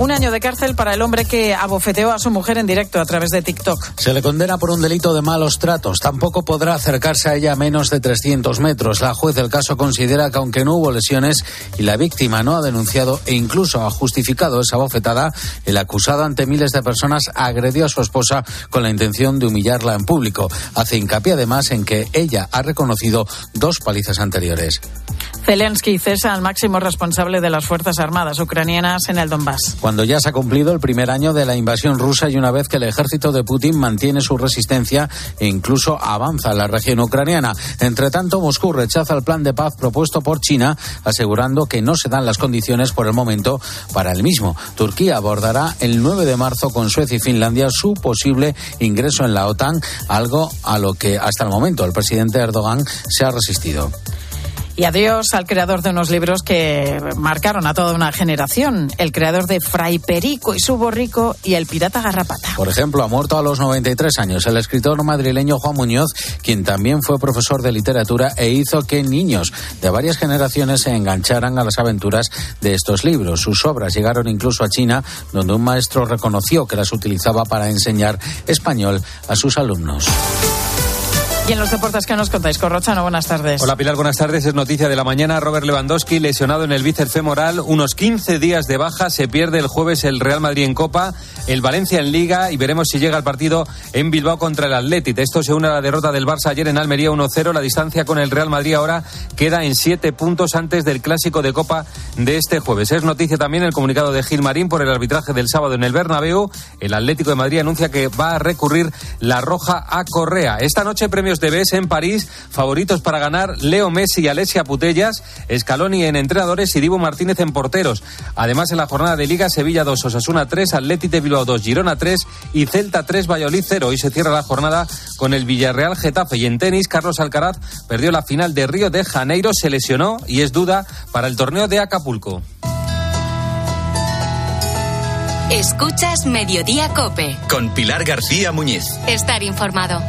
Un año de cárcel para el hombre que abofeteó a su mujer en directo a través de TikTok. Se le condena por un delito de malos tratos. Tampoco podrá acercarse a ella a menos de 300 metros. La juez del caso considera que aunque no hubo lesiones y la víctima no ha denunciado e incluso ha justificado esa bofetada, el acusado ante miles de personas agredió a su esposa con la intención de humillarla en público. Hace hincapié además en que ella ha reconocido dos palizas anteriores. Zelensky cesa al máximo responsable de las Fuerzas Armadas ucranianas en el Donbass. Cuando ya se ha cumplido el primer año de la invasión rusa y una vez que el ejército de Putin mantiene su resistencia e incluso avanza en la región ucraniana. Entre tanto, Moscú rechaza el plan de paz propuesto por China, asegurando que no se dan las condiciones por el momento para el mismo. Turquía abordará el 9 de marzo con Suecia y Finlandia su posible ingreso en la OTAN, algo a lo que hasta el momento el presidente Erdogan se ha resistido. Y adiós al creador de unos libros que marcaron a toda una generación, el creador de Fray Perico y su borrico y el pirata garrapata. Por ejemplo, ha muerto a los 93 años el escritor madrileño Juan Muñoz, quien también fue profesor de literatura e hizo que niños de varias generaciones se engancharan a las aventuras de estos libros. Sus obras llegaron incluso a China, donde un maestro reconoció que las utilizaba para enseñar español a sus alumnos. Y en los deportes que nos contáis, Corrochano, buenas tardes. Hola Pilar, buenas tardes. Es noticia de la mañana. Robert Lewandowski lesionado en el bíceps femoral, unos 15 días de baja. Se pierde el jueves el Real Madrid en Copa, el Valencia en Liga y veremos si llega el partido en Bilbao contra el Athletic. Esto se une a la derrota del Barça ayer en Almería 1-0. La distancia con el Real Madrid ahora queda en 7 puntos antes del clásico de Copa de este jueves. Es noticia también el comunicado de Gil Marín por el arbitraje del sábado en el Bernabéu. El Atlético de Madrid anuncia que va a recurrir la roja a Correa. Esta noche de BES en París. Favoritos para ganar Leo Messi y Alessia Putellas, Scaloni en entrenadores y Divo Martínez en porteros. Además, en la jornada de Liga, Sevilla 2, Osasuna 3, Atleti de Bilbao 2, Girona 3 y Celta 3, Valladolid 0. Hoy se cierra la jornada con el Villarreal Getafe. Y en tenis, Carlos Alcaraz perdió la final de Río de Janeiro, se lesionó y es duda para el torneo de Acapulco. Escuchas Mediodía Cope. Con Pilar García Muñiz. Estar informado.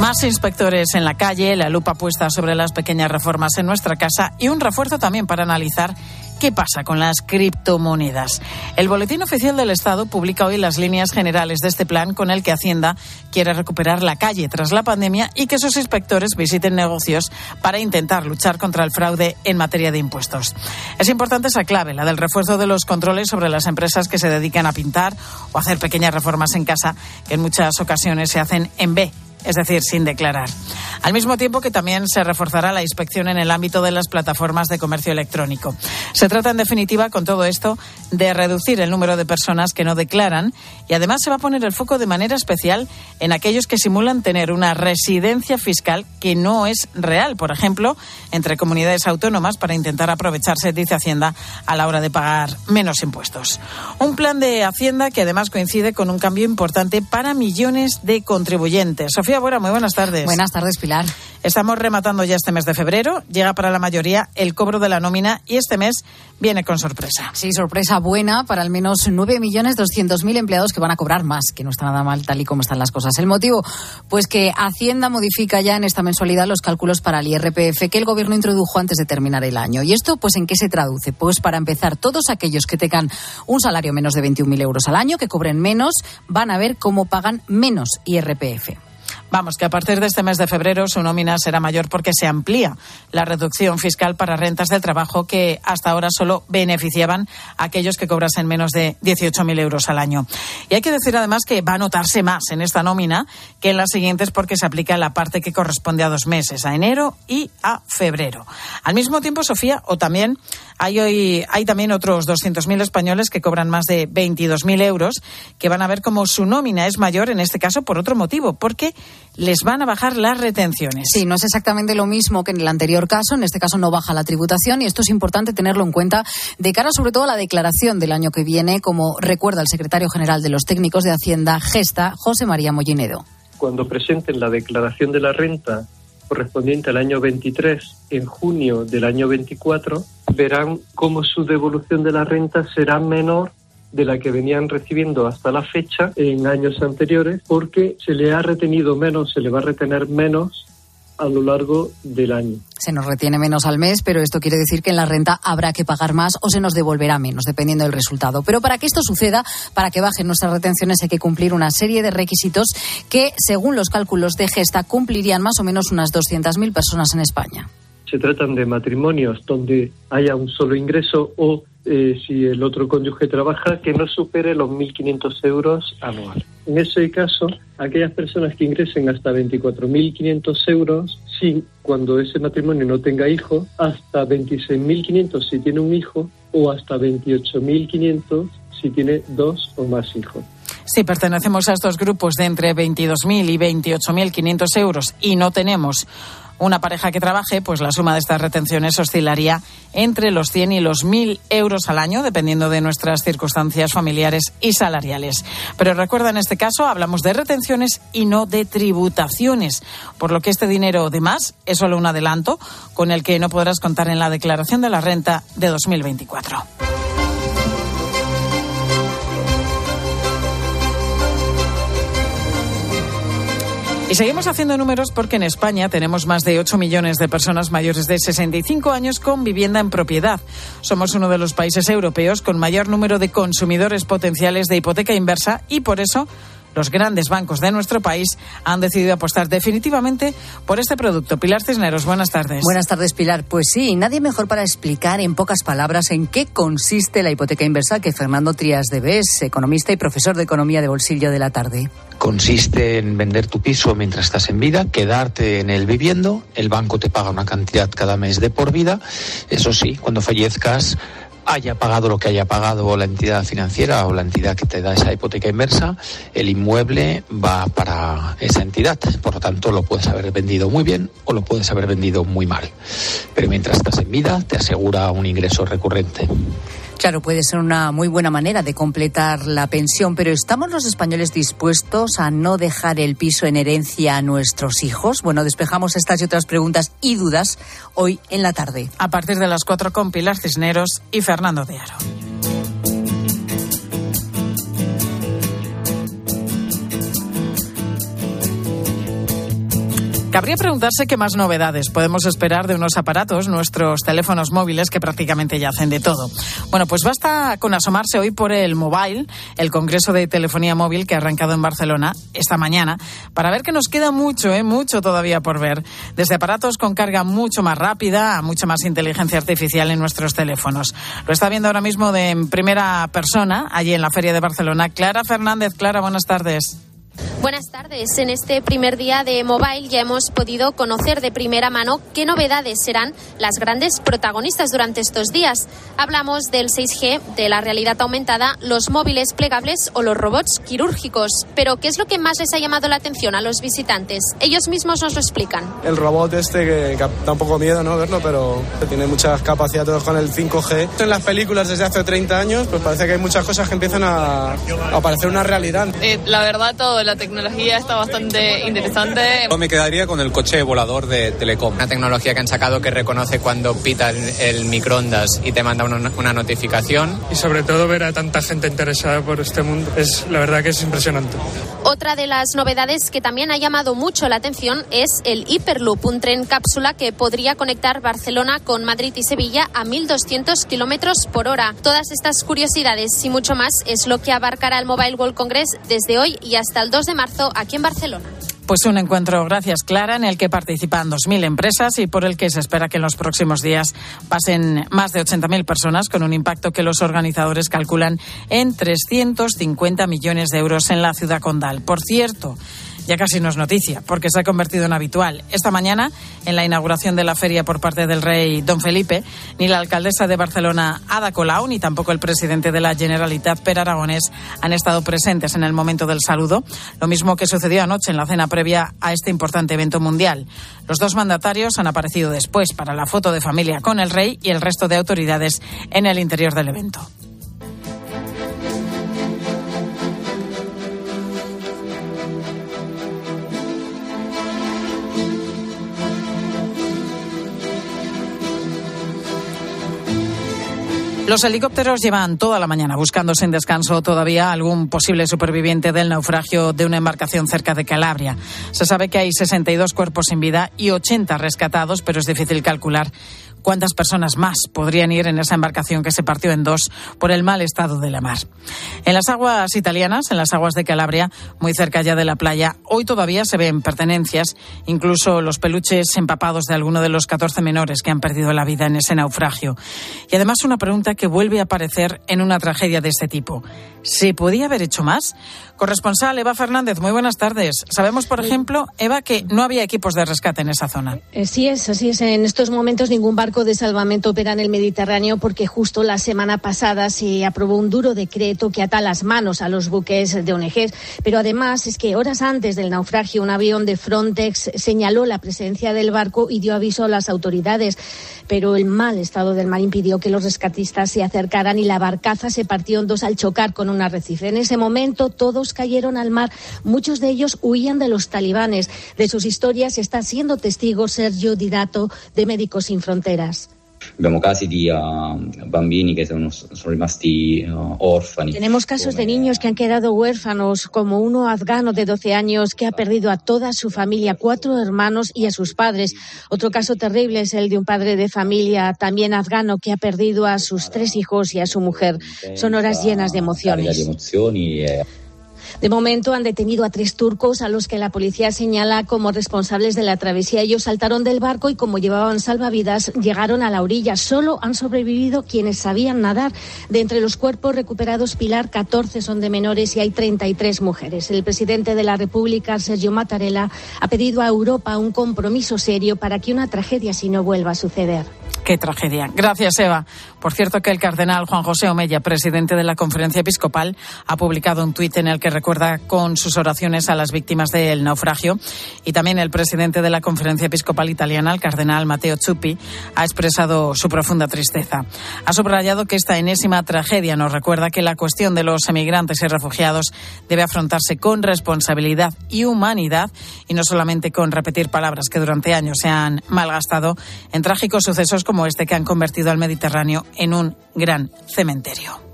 Más inspectores en la calle, la lupa puesta sobre las pequeñas reformas en nuestra casa y un refuerzo también para analizar qué pasa con las criptomonedas. El Boletín Oficial del Estado publica hoy las líneas generales de este plan con el que Hacienda quiere recuperar la calle tras la pandemia y que sus inspectores visiten negocios para intentar luchar contra el fraude en materia de impuestos. Es importante esa clave, la del refuerzo de los controles sobre las empresas que se dedican a pintar o hacer pequeñas reformas en casa que en muchas ocasiones se hacen en B es decir, sin declarar. Al mismo tiempo que también se reforzará la inspección en el ámbito de las plataformas de comercio electrónico. Se trata, en definitiva, con todo esto, de reducir el número de personas que no declaran y además se va a poner el foco de manera especial en aquellos que simulan tener una residencia fiscal que no es real, por ejemplo, entre comunidades autónomas para intentar aprovecharse, dice Hacienda, a la hora de pagar menos impuestos. Un plan de Hacienda que además coincide con un cambio importante para millones de contribuyentes. Sofía Buena, muy buenas tardes. Buenas tardes, Pilar. Estamos rematando ya este mes de febrero. Llega para la mayoría el cobro de la nómina y este mes viene con sorpresa. Sí, sorpresa buena para al menos 9.200.000 empleados que van a cobrar más, que no está nada mal tal y como están las cosas. El motivo, pues que Hacienda modifica ya en esta mensualidad los cálculos para el IRPF que el gobierno introdujo antes de terminar el año. ¿Y esto, pues en qué se traduce? Pues para empezar, todos aquellos que tengan un salario menos de 21.000 euros al año, que cobren menos, van a ver cómo pagan menos IRPF. Vamos, que a partir de este mes de febrero su nómina será mayor porque se amplía la reducción fiscal para rentas del trabajo que hasta ahora solo beneficiaban a aquellos que cobrasen menos de 18.000 euros al año. Y hay que decir además que va a notarse más en esta nómina que en las siguientes porque se aplica la parte que corresponde a dos meses, a enero y a febrero. Al mismo tiempo, Sofía, o también hay, hoy, hay también otros 200.000 españoles que cobran más de 22.000 euros que van a ver cómo su nómina es mayor, en este caso por otro motivo, porque les van a bajar las retenciones. Sí, no es exactamente lo mismo que en el anterior caso. En este caso no baja la tributación y esto es importante tenerlo en cuenta de cara sobre todo a la declaración del año que viene, como recuerda el secretario general de los técnicos de Hacienda, Gesta, José María Mollinedo. Cuando presenten la declaración de la renta correspondiente al año 23 en junio del año 24, verán cómo su devolución de la renta será menor de la que venían recibiendo hasta la fecha en años anteriores, porque se le ha retenido menos, se le va a retener menos a lo largo del año. Se nos retiene menos al mes, pero esto quiere decir que en la renta habrá que pagar más o se nos devolverá menos, dependiendo del resultado. Pero para que esto suceda, para que bajen nuestras retenciones, hay que cumplir una serie de requisitos que, según los cálculos de Gesta, cumplirían más o menos unas 200.000 personas en España. Se tratan de matrimonios donde haya un solo ingreso o eh, si el otro cónyuge trabaja, que no supere los 1.500 euros anuales. En ese caso, aquellas personas que ingresen hasta 24.500 euros, sí, cuando ese matrimonio no tenga hijos, hasta 26.500 si tiene un hijo, o hasta 28.500 si tiene dos o más hijos. Si pertenecemos a estos grupos de entre 22.000 y 28.500 euros y no tenemos una pareja que trabaje, pues la suma de estas retenciones oscilaría entre los 100 y los 1.000 euros al año, dependiendo de nuestras circunstancias familiares y salariales. Pero recuerda, en este caso hablamos de retenciones y no de tributaciones, por lo que este dinero de más es solo un adelanto con el que no podrás contar en la declaración de la renta de 2024. Y seguimos haciendo números porque en España tenemos más de 8 millones de personas mayores de 65 años con vivienda en propiedad. Somos uno de los países europeos con mayor número de consumidores potenciales de hipoteca inversa y por eso los grandes bancos de nuestro país han decidido apostar definitivamente por este producto. Pilar Cisneros, buenas tardes. Buenas tardes, Pilar. Pues sí, nadie mejor para explicar en pocas palabras en qué consiste la hipoteca inversa que Fernando Trías de Bes, economista y profesor de economía de bolsillo de la tarde consiste en vender tu piso mientras estás en vida, quedarte en él viviendo, el banco te paga una cantidad cada mes de por vida, eso sí, cuando fallezcas haya pagado lo que haya pagado la entidad financiera o la entidad que te da esa hipoteca inversa, el inmueble va para esa entidad. Por lo tanto, lo puedes haber vendido muy bien o lo puedes haber vendido muy mal. Pero mientras estás en vida, te asegura un ingreso recurrente. Claro, puede ser una muy buena manera de completar la pensión, pero ¿estamos los españoles dispuestos a no dejar el piso en herencia a nuestros hijos? Bueno, despejamos estas y otras preguntas y dudas hoy en la tarde. A partir de las cuatro con Pilar Cisneros y Fernando de Aro. Cabría preguntarse qué más novedades podemos esperar de unos aparatos, nuestros teléfonos móviles, que prácticamente ya hacen de todo. Bueno, pues basta con asomarse hoy por el Mobile, el Congreso de Telefonía Móvil que ha arrancado en Barcelona esta mañana, para ver que nos queda mucho, ¿eh? mucho todavía por ver. Desde aparatos con carga mucho más rápida a mucha más inteligencia artificial en nuestros teléfonos. Lo está viendo ahora mismo de primera persona, allí en la Feria de Barcelona. Clara Fernández. Clara, buenas tardes. Buenas tardes. En este primer día de Mobile ya hemos podido conocer de primera mano qué novedades serán las grandes protagonistas durante estos días. Hablamos del 6G, de la realidad aumentada, los móviles plegables o los robots quirúrgicos. Pero ¿qué es lo que más les ha llamado la atención a los visitantes? Ellos mismos nos lo explican. El robot este que, da un poco miedo no verlo, pero tiene muchas capacidades con el 5G. En las películas desde hace 30 años, pues parece que hay muchas cosas que empiezan a, a parecer una realidad. Eh, la verdad, todo la tecnología está bastante interesante. Yo me quedaría con el coche volador de Telecom. Una tecnología que han sacado que reconoce cuando pita el, microondas y te manda una, una, notificación. Y sobre todo ver a tanta gente interesada por este mundo, es la verdad que es impresionante. Otra de las novedades que también ha llamado mucho la atención es el Hyperloop, un tren cápsula que podría conectar Barcelona con Madrid y Sevilla a 1.200 kilómetros por hora. Todas estas curiosidades y mucho más es lo que abarcará el Mobile World Congress desde hoy y hasta el 2 de marzo aquí en Barcelona. Pues un encuentro, gracias Clara, en el que participan 2.000 empresas y por el que se espera que en los próximos días pasen más de 80.000 personas con un impacto que los organizadores calculan en 350 millones de euros en la ciudad condal. Por cierto, ya casi no es noticia, porque se ha convertido en habitual. Esta mañana, en la inauguración de la feria por parte del rey Don Felipe, ni la alcaldesa de Barcelona, Ada Colau, ni tampoco el presidente de la Generalitat, Per Aragonés, han estado presentes en el momento del saludo, lo mismo que sucedió anoche en la cena previa a este importante evento mundial. Los dos mandatarios han aparecido después para la foto de familia con el rey y el resto de autoridades en el interior del evento. Los helicópteros llevan toda la mañana buscando sin descanso todavía algún posible superviviente del naufragio de una embarcación cerca de Calabria. Se sabe que hay 62 cuerpos sin vida y 80 rescatados, pero es difícil calcular cuántas personas más podrían ir en esa embarcación que se partió en dos por el mal estado de la mar. En las aguas italianas, en las aguas de Calabria, muy cerca ya de la playa, hoy todavía se ven pertenencias, incluso los peluches empapados de alguno de los 14 menores que han perdido la vida en ese naufragio. Y además una pregunta que vuelve a aparecer en una tragedia de este tipo. ¿Se podía haber hecho más? Corresponsal Eva Fernández, muy buenas tardes. Sabemos, por ejemplo, Eva, que no había equipos de rescate en esa zona. Sí es, así es. En estos momentos ningún barco barco de salvamento opera en el Mediterráneo porque justo la semana pasada se aprobó un duro decreto que ata las manos a los buques de ONGs. Pero además es que horas antes del naufragio un avión de Frontex señaló la presencia del barco y dio aviso a las autoridades. Pero el mal estado del mar impidió que los rescatistas se acercaran y la barcaza se partió en dos al chocar con En ese momento todos cayeron al mar. Muchos de ellos huían de los talibanes. De sus historias está siendo testigo Sergio Didato de Médicos Sin Fronteras. Abbiamo casi di uh, bambini che sono, sono rimasti uh, orfani. Tenemos casos de niños que han quedado huérfanos, como uno afgano de 12 años que ha perdido a toda su familia, cuatro hermanos y a sus padres. Otro caso terrible es el de un padre de familia también afgano que ha perdido a sus tres hijos y a su mujer. Son horas llenas de emociones. De momento han detenido a tres turcos a los que la policía señala como responsables de la travesía. Ellos saltaron del barco y como llevaban salvavidas llegaron a la orilla. Solo han sobrevivido quienes sabían nadar. De entre los cuerpos recuperados, Pilar, 14 son de menores y hay 33 mujeres. El presidente de la República, Sergio Mattarella, ha pedido a Europa un compromiso serio para que una tragedia así no vuelva a suceder. Qué tragedia. Gracias, Eva. Por cierto, que el cardenal Juan José Omella, presidente de la Conferencia Episcopal, ha publicado un tuit en el que recuerda con sus oraciones a las víctimas del naufragio. Y también el presidente de la Conferencia Episcopal Italiana, el cardenal Matteo Zuppi, ha expresado su profunda tristeza. Ha subrayado que esta enésima tragedia nos recuerda que la cuestión de los emigrantes y refugiados debe afrontarse con responsabilidad y humanidad y no solamente con repetir palabras que durante años se han malgastado en trágicos sucesos como este que han convertido al Mediterráneo en un gran cementerio.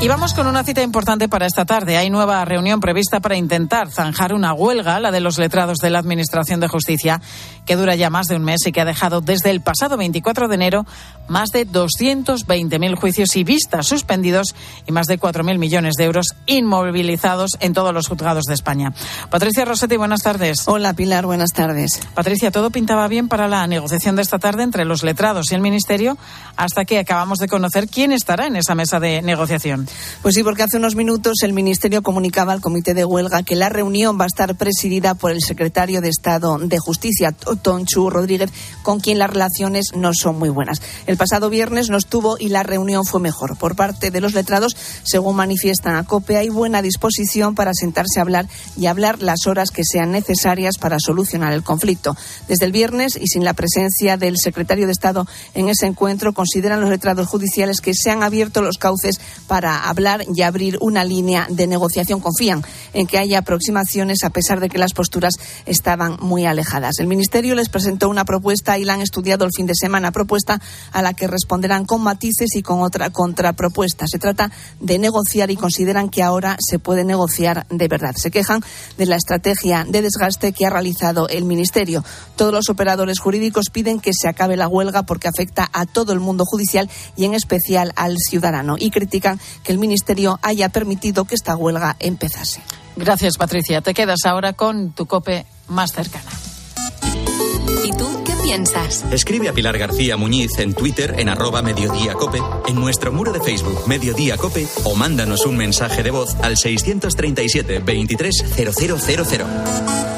Y vamos con una cita importante para esta tarde. Hay nueva reunión prevista para intentar zanjar una huelga, la de los letrados de la Administración de Justicia, que dura ya más de un mes y que ha dejado desde el pasado 24 de enero más de 220.000 juicios y vistas suspendidos y más de 4.000 millones de euros inmovilizados en todos los juzgados de España. Patricia Rossetti, buenas tardes. Hola Pilar, buenas tardes. Patricia, todo pintaba bien para la negociación de esta tarde entre los letrados y el Ministerio hasta que acabamos de conocer quién estará en esa mesa de negociación. Pues sí, porque hace unos minutos el Ministerio comunicaba al Comité de Huelga que la reunión va a estar presidida por el secretario de Estado de Justicia, Tonchu Rodríguez, con quien las relaciones no son muy buenas. El pasado viernes no estuvo y la reunión fue mejor. Por parte de los letrados, según manifiestan a COPE, hay buena disposición para sentarse a hablar y hablar las horas que sean necesarias para solucionar el conflicto. Desde el viernes y sin la presencia del secretario de Estado en ese encuentro, consideran los letrados judiciales que se han abierto los cauces para hablar y abrir una línea de negociación. Confían en que haya aproximaciones a pesar de que las posturas estaban muy alejadas. El Ministerio les presentó una propuesta y la han estudiado el fin de semana, propuesta a la que responderán con matices y con otra contrapropuesta. Se trata de negociar y consideran que ahora se puede negociar de verdad. Se quejan de la estrategia de desgaste que ha realizado el Ministerio. Todos los operadores jurídicos piden que se acabe la huelga porque afecta a todo el mundo judicial y en especial al ciudadano y critican que el Ministerio haya permitido que esta huelga empezase. Gracias, Patricia. Te quedas ahora con tu cope más cercana. ¿Y tú Escribe a Pilar García Muñiz en Twitter en arroba Mediodía Cope, en nuestro muro de Facebook Mediodía Cope o mándanos un mensaje de voz al 637 230000.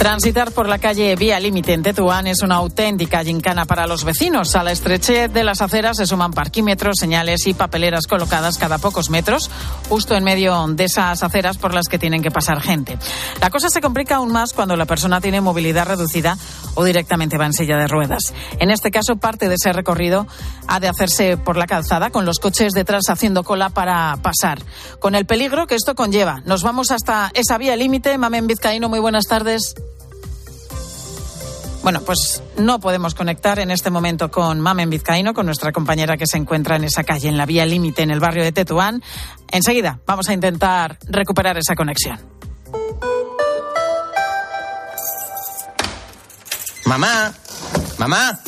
Transitar por la calle Vía Límite en Tetuán es una auténtica gincana para los vecinos. A la estrechez de las aceras se suman parquímetros, señales y papeleras colocadas cada pocos metros, justo en medio de esas aceras por las que tienen que pasar gente. La cosa se complica aún más cuando la persona tiene movilidad reducida o directamente va en silla de ruedas. En este caso, parte de ese recorrido ha de hacerse por la calzada, con los coches detrás haciendo cola para pasar. Con el peligro que esto conlleva. Nos vamos hasta esa vía límite. Mamen Vizcaíno, muy buenas tardes. Bueno, pues no podemos conectar en este momento con Mamen Vizcaíno, con nuestra compañera que se encuentra en esa calle, en la vía límite, en el barrio de Tetuán. Enseguida vamos a intentar recuperar esa conexión. Mamá, mamá,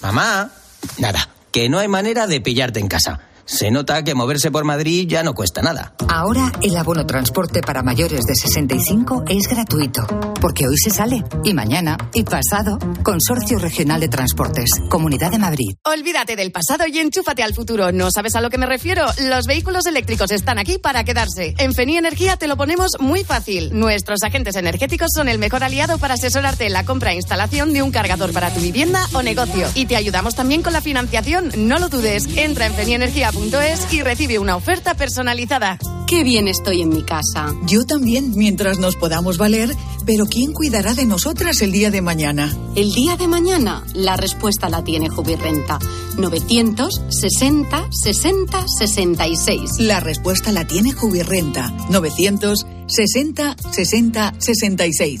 mamá. Nada, que no hay manera de pillarte en casa. Se nota que moverse por Madrid ya no cuesta nada. Ahora el abono transporte para mayores de 65 es gratuito, porque hoy se sale, y mañana, y pasado. Consorcio Regional de Transportes, Comunidad de Madrid. Olvídate del pasado y enchúfate al futuro. ¿No sabes a lo que me refiero? Los vehículos eléctricos están aquí para quedarse. En Feni Energía te lo ponemos muy fácil. Nuestros agentes energéticos son el mejor aliado para asesorarte en la compra e instalación de un cargador para tu vivienda o negocio. Y te ayudamos también con la financiación. No lo dudes. Entra en fenienergia.com es y recibe una oferta personalizada. Qué bien estoy en mi casa. Yo también, mientras nos podamos valer, pero ¿quién cuidará de nosotras el día de mañana? El día de mañana, la respuesta la tiene Jubirrenta. 960 60 66. La respuesta la tiene Jubirrenta. 960 60 66.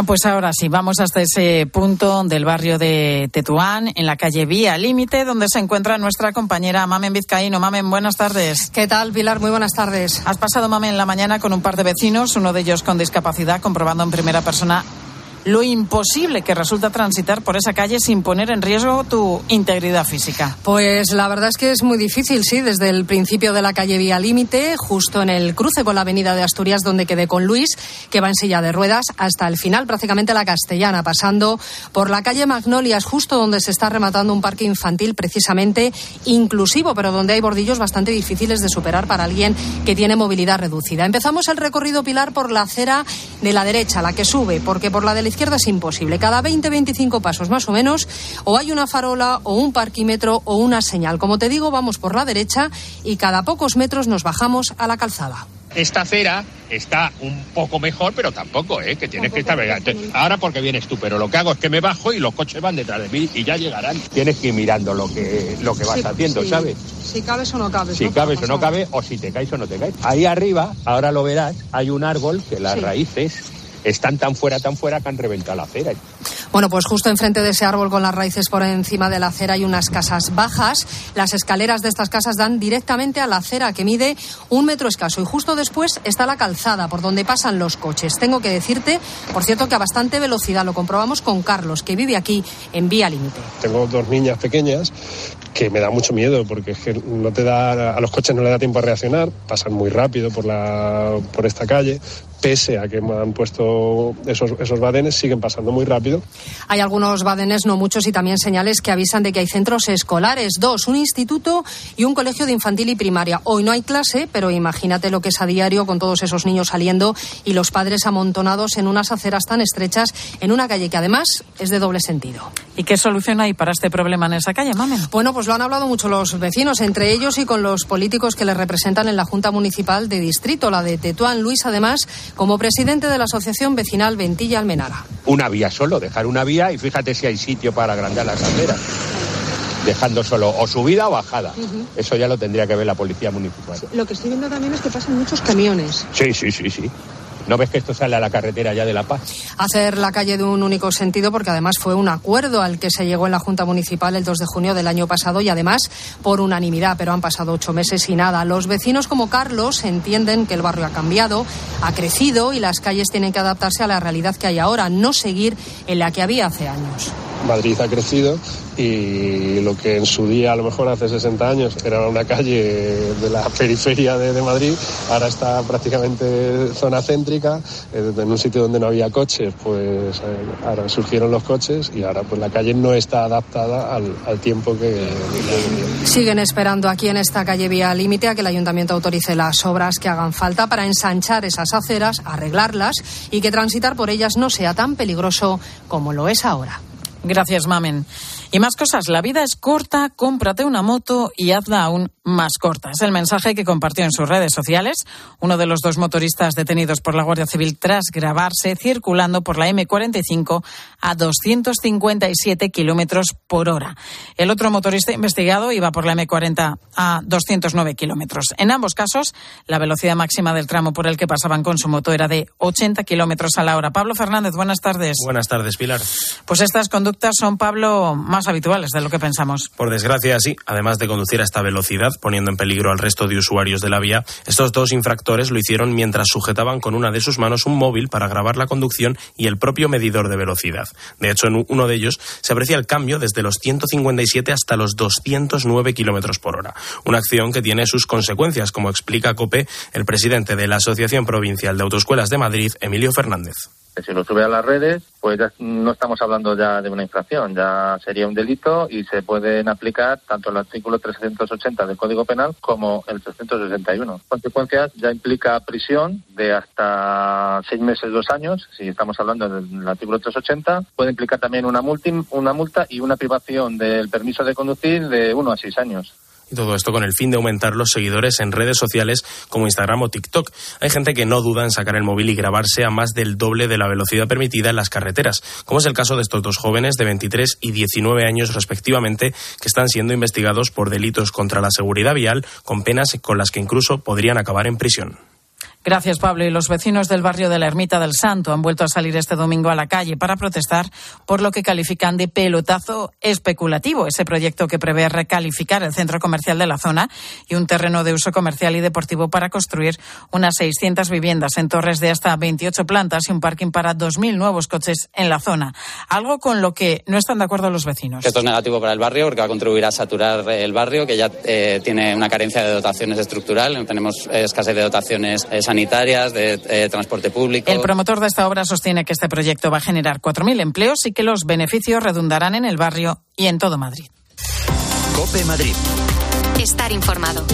Ah, Pues ahora sí, vamos hasta ese punto del barrio de Tetuán, en la calle Vía Límite, donde se encuentra nuestra compañera Mamen Vizcaíno. Mamen, buenas tardes. ¿Qué tal, Pilar? Muy buenas tardes. Has pasado, Mamen, la mañana con un par de vecinos, uno de ellos con discapacidad, comprobando en primera persona lo imposible que resulta transitar por esa calle sin poner en riesgo tu integridad física. Pues la verdad es que es muy difícil, sí, desde el principio de la calle Vía Límite, justo en el cruce con la avenida de Asturias, donde quedé con Luis, que va en silla de ruedas, hasta el final, prácticamente la castellana, pasando por la calle Magnolias, justo donde se está rematando un parque infantil precisamente inclusivo, pero donde hay bordillos bastante difíciles de superar para alguien que tiene movilidad reducida. Empezamos el recorrido, Pilar, por la acera de la derecha, la que sube, porque por la de la izquierda es imposible. Cada 20-25 pasos más o menos, o hay una farola, o un parquímetro, o una señal. Como te digo, vamos por la derecha y cada pocos metros nos bajamos a la calzada. Esta acera está un poco mejor, pero tampoco, ¿eh? Que tienes que estar... Entonces, Ahora porque vienes tú, pero lo que hago es que me bajo y los coches van detrás de mí y ya llegarán. Tienes que ir mirando lo que, lo que vas Sí, haciendo, sí. ¿sabes? Si cabes o no cabes. Si ¿no? cabes o no pasar. cabe, o si te caes o no te caes. Ahí arriba, ahora lo verás, hay un árbol que las Sí. raíces están tan fuera, tan fuera que han reventado la acera. Bueno, pues justo enfrente de ese árbol con las raíces por encima de la acera hay unas casas bajas. Las escaleras de estas casas dan directamente a la acera que mide un metro escaso y justo después está la calzada por donde pasan los coches. Tengo que decirte, por cierto, que a bastante velocidad lo comprobamos con Carlos, que vive aquí en Vía Límite. Tengo dos niñas pequeñas que me da mucho miedo porque es que no te da a los coches no le da tiempo a reaccionar, pasan muy rápido por la por esta calle, pese a que me han puesto esos esos badenes siguen pasando muy rápido. Hay algunos badenes, no muchos, y también señales que avisan de que hay centros escolares, dos, un instituto y un colegio de infantil y primaria. Hoy no hay clase, pero imagínate lo que es a diario con todos esos niños saliendo y los padres amontonados en unas aceras tan estrechas en una calle que además es de doble sentido. ¿Y qué solución hay para este problema en esa calle, Mamen? Bueno, pues lo han hablado mucho los vecinos, entre ellos y con los políticos que les representan en la Junta Municipal de Distrito, la de Tetuán. Luis, además, como presidente de la Asociación Vecinal Ventilla Almenara. Una vía solo, dejar una vía y fíjate si hay sitio para agrandar las aceras. Dejando solo o subida o bajada. Eso ya lo tendría que ver la policía municipal. Lo que estoy viendo también es que pasan muchos camiones. Sí, sí, sí, sí. ¿No ves que esto sale a la carretera ya de La Paz? Hacer la calle de un único sentido porque además fue un acuerdo al que se llegó en la Junta Municipal el 2 de junio del año pasado y además por unanimidad, pero han pasado ocho meses y nada. Los vecinos como Carlos entienden que el barrio ha cambiado, ha crecido y las calles tienen que adaptarse a la realidad que hay ahora, no seguir en la que había hace años. Madrid ha crecido y lo que en su día, a lo mejor hace 60 años, era una calle de la periferia de, Madrid, ahora está prácticamente zona céntrica, eh, en un sitio donde no había coches, pues eh, ahora surgieron los coches y ahora pues la calle no está adaptada al, tiempo que, Siguen esperando aquí en esta calle vía límite a que el ayuntamiento autorice las obras que hagan falta para ensanchar esas aceras, arreglarlas y que transitar por ellas no sea tan peligroso como lo es ahora. Gracias, Mamen. Y más cosas. La vida es corta, cómprate una moto y hazla aún más corta. Es el mensaje que compartió en sus redes sociales uno de los dos motoristas detenidos por la Guardia Civil tras grabarse circulando por la M45 a 257 kilómetros por hora. El otro motorista investigado iba por la M40 a 209 kilómetros. En ambos casos, la velocidad máxima del tramo por el que pasaban con su moto era de 80 kilómetros a la hora. Pablo Fernández, buenas tardes. Buenas tardes, Pilar. Pues estas conductas son, Pablo, más habituales de lo que pensamos. Por desgracia, sí. Además de conducir a esta velocidad, poniendo en peligro al resto de usuarios de la vía, estos dos infractores lo hicieron mientras sujetaban con una de sus manos un móvil para grabar la conducción y el propio medidor de velocidad. De hecho, en uno de ellos se aprecia el cambio desde los 157 hasta los 209 kilómetros por hora. Una acción que tiene sus consecuencias, como explica COPE el presidente de la Asociación Provincial de Autoescuelas de Madrid, Emilio Fernández si lo sube a las redes, pues ya no estamos hablando ya de una infracción, ya sería un delito y se pueden aplicar tanto el artículo 380 del Código Penal como el 361. Consecuencias ya implica prisión de hasta seis meses, dos años, si estamos hablando del artículo 380. Puede implicar también una multa, una multa y una privación del permiso de conducir de uno a seis años. Y todo esto con el fin de aumentar los seguidores en redes sociales como Instagram o TikTok. Hay gente que no duda en sacar el móvil y grabarse a más del doble de la velocidad permitida en las carreteras, como es el caso de estos dos jóvenes de 23 y 19 años respectivamente que están siendo investigados por delitos contra la seguridad vial con penas con las que incluso podrían acabar en prisión. Gracias, Pablo. Y los vecinos del barrio de la Ermita del Santo han vuelto a salir este domingo a la calle para protestar por lo que califican de pelotazo especulativo, ese proyecto que prevé recalificar el centro comercial de la zona y un terreno de uso comercial y deportivo para construir unas 600 viviendas en torres de hasta 28 plantas y un parking para 2.000 nuevos coches en la zona. Algo con lo que no están de acuerdo los vecinos. Esto es negativo para el barrio porque va a contribuir a saturar el barrio, que ya eh, tiene una carencia de dotaciones estructural. Tenemos escasez de dotaciones eh, sanitarias, de eh, transporte público. El promotor de esta obra sostiene que este proyecto va a generar 4.000 empleos y que los beneficios redundarán en el barrio y en todo Madrid. Cope Madrid. Estar informado.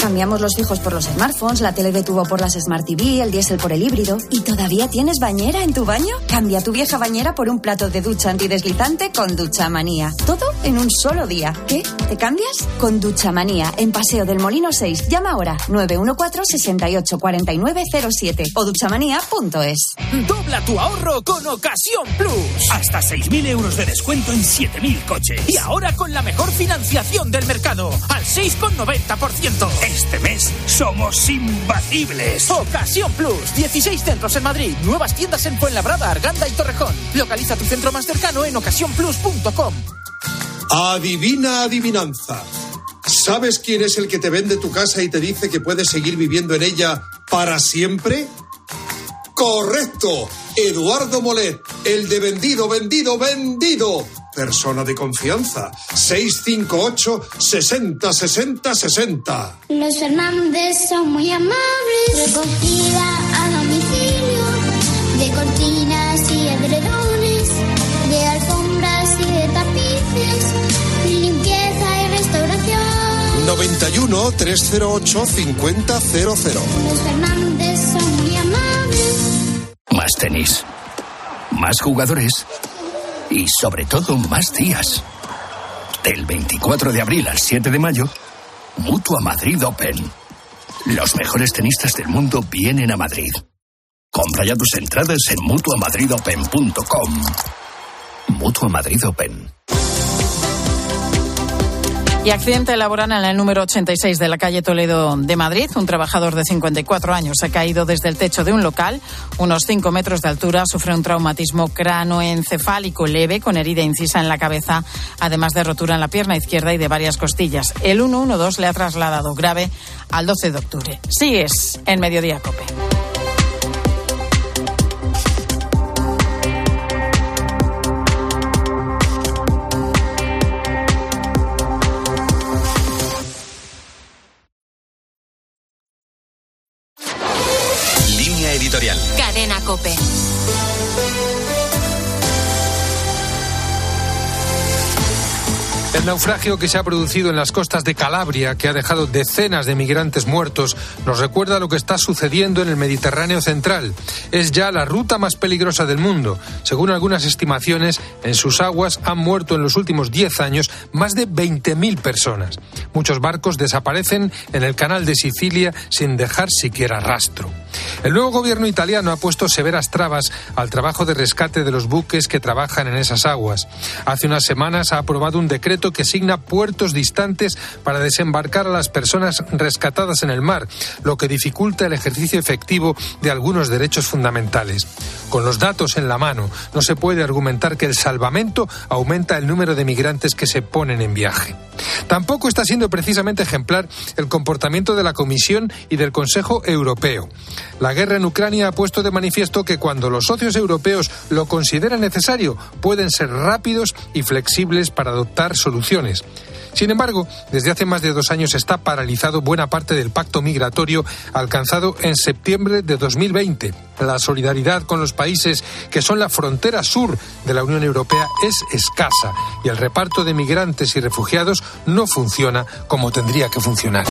Cambiamos los fijos por los smartphones, la tele de tubo por las Smart TV, el diésel por el híbrido. ¿Y todavía tienes bañera en tu baño? Cambia tu vieja bañera por un plato de ducha antideslizante con Ducha Manía. Todo en un solo día. ¿Qué? ¿Te cambias? Con Ducha Manía, en Paseo del Molino 6. Llama ahora 914-684907 o duchamanía.es. Dobla tu ahorro con Ocasión Plus. Hasta 6.000 euros de descuento en 7.000 coches. Y ahora con la mejor financiación del mercado, al 6,90%. Este mes somos imbatibles. Ocasión Plus. 16 centros en Madrid. Nuevas tiendas en Fuenlabrada, Arganda y Torrejón. Localiza tu centro más cercano en ocasiónplus.com. Adivina adivinanza. ¿Sabes quién es el que te vende tu casa y te dice que puedes seguir viviendo en ella para siempre? Correcto. Eduardo Molet, el de vendido, vendido, vendido. Persona de confianza. 658 60 60 60. Los Fernández son muy amables. Recogida a domicilio de cortinas y edredones, de alfombras y de tapices, limpieza y restauración. 91 308 5000. Los Fernández son muy amables. Más tenis. Más jugadores y sobre todo más días. Del 24 de abril al 7 de mayo, Mutua Madrid Open. Los mejores tenistas del mundo vienen a Madrid. Compra ya tus entradas en mutuamadridopen.com. Mutua Madrid Open. Y accidente laboral en el número 86 de la calle Toledo de Madrid. Un trabajador de 54 años ha caído desde el techo de un local, unos 5 metros de altura, sufre un traumatismo cranoencefálico leve con herida incisa en la cabeza, además de rotura en la pierna izquierda y de varias costillas. El 112 le ha trasladado grave al 12 de octubre. Sigues en Mediodía Cope. Naufragio que se ha producido en las costas de Calabria, que ha dejado decenas de migrantes muertos, nos recuerda lo que está sucediendo en el Mediterráneo central. Es ya la ruta más peligrosa del mundo. Según algunas estimaciones, en sus aguas han muerto en los últimos 10 años más de 20.000 personas. Muchos barcos desaparecen en el canal de Sicilia sin dejar siquiera rastro. El nuevo gobierno italiano ha puesto severas trabas al trabajo de rescate de los buques que trabajan en esas aguas. Hace unas semanas ha aprobado un decreto que asigna puertos distantes para desembarcar a las personas rescatadas en el mar, lo que dificulta el ejercicio efectivo de algunos derechos fundamentales. Con los datos en la mano, no se puede argumentar que el salvamento aumenta el número de migrantes que se ponen en viaje. Tampoco está siendo precisamente ejemplar el comportamiento de la Comisión y del Consejo Europeo. La guerra en Ucrania ha puesto de manifiesto que cuando los socios europeos lo consideran necesario, pueden ser rápidos y flexibles para adoptar soluciones. Sin embargo, desde hace más de dos años está paralizado buena parte del pacto migratorio alcanzado en septiembre de 2020. La solidaridad con los países que son la frontera sur de la Unión Europea es escasa y el reparto de migrantes y refugiados no funciona como tendría que funcionar.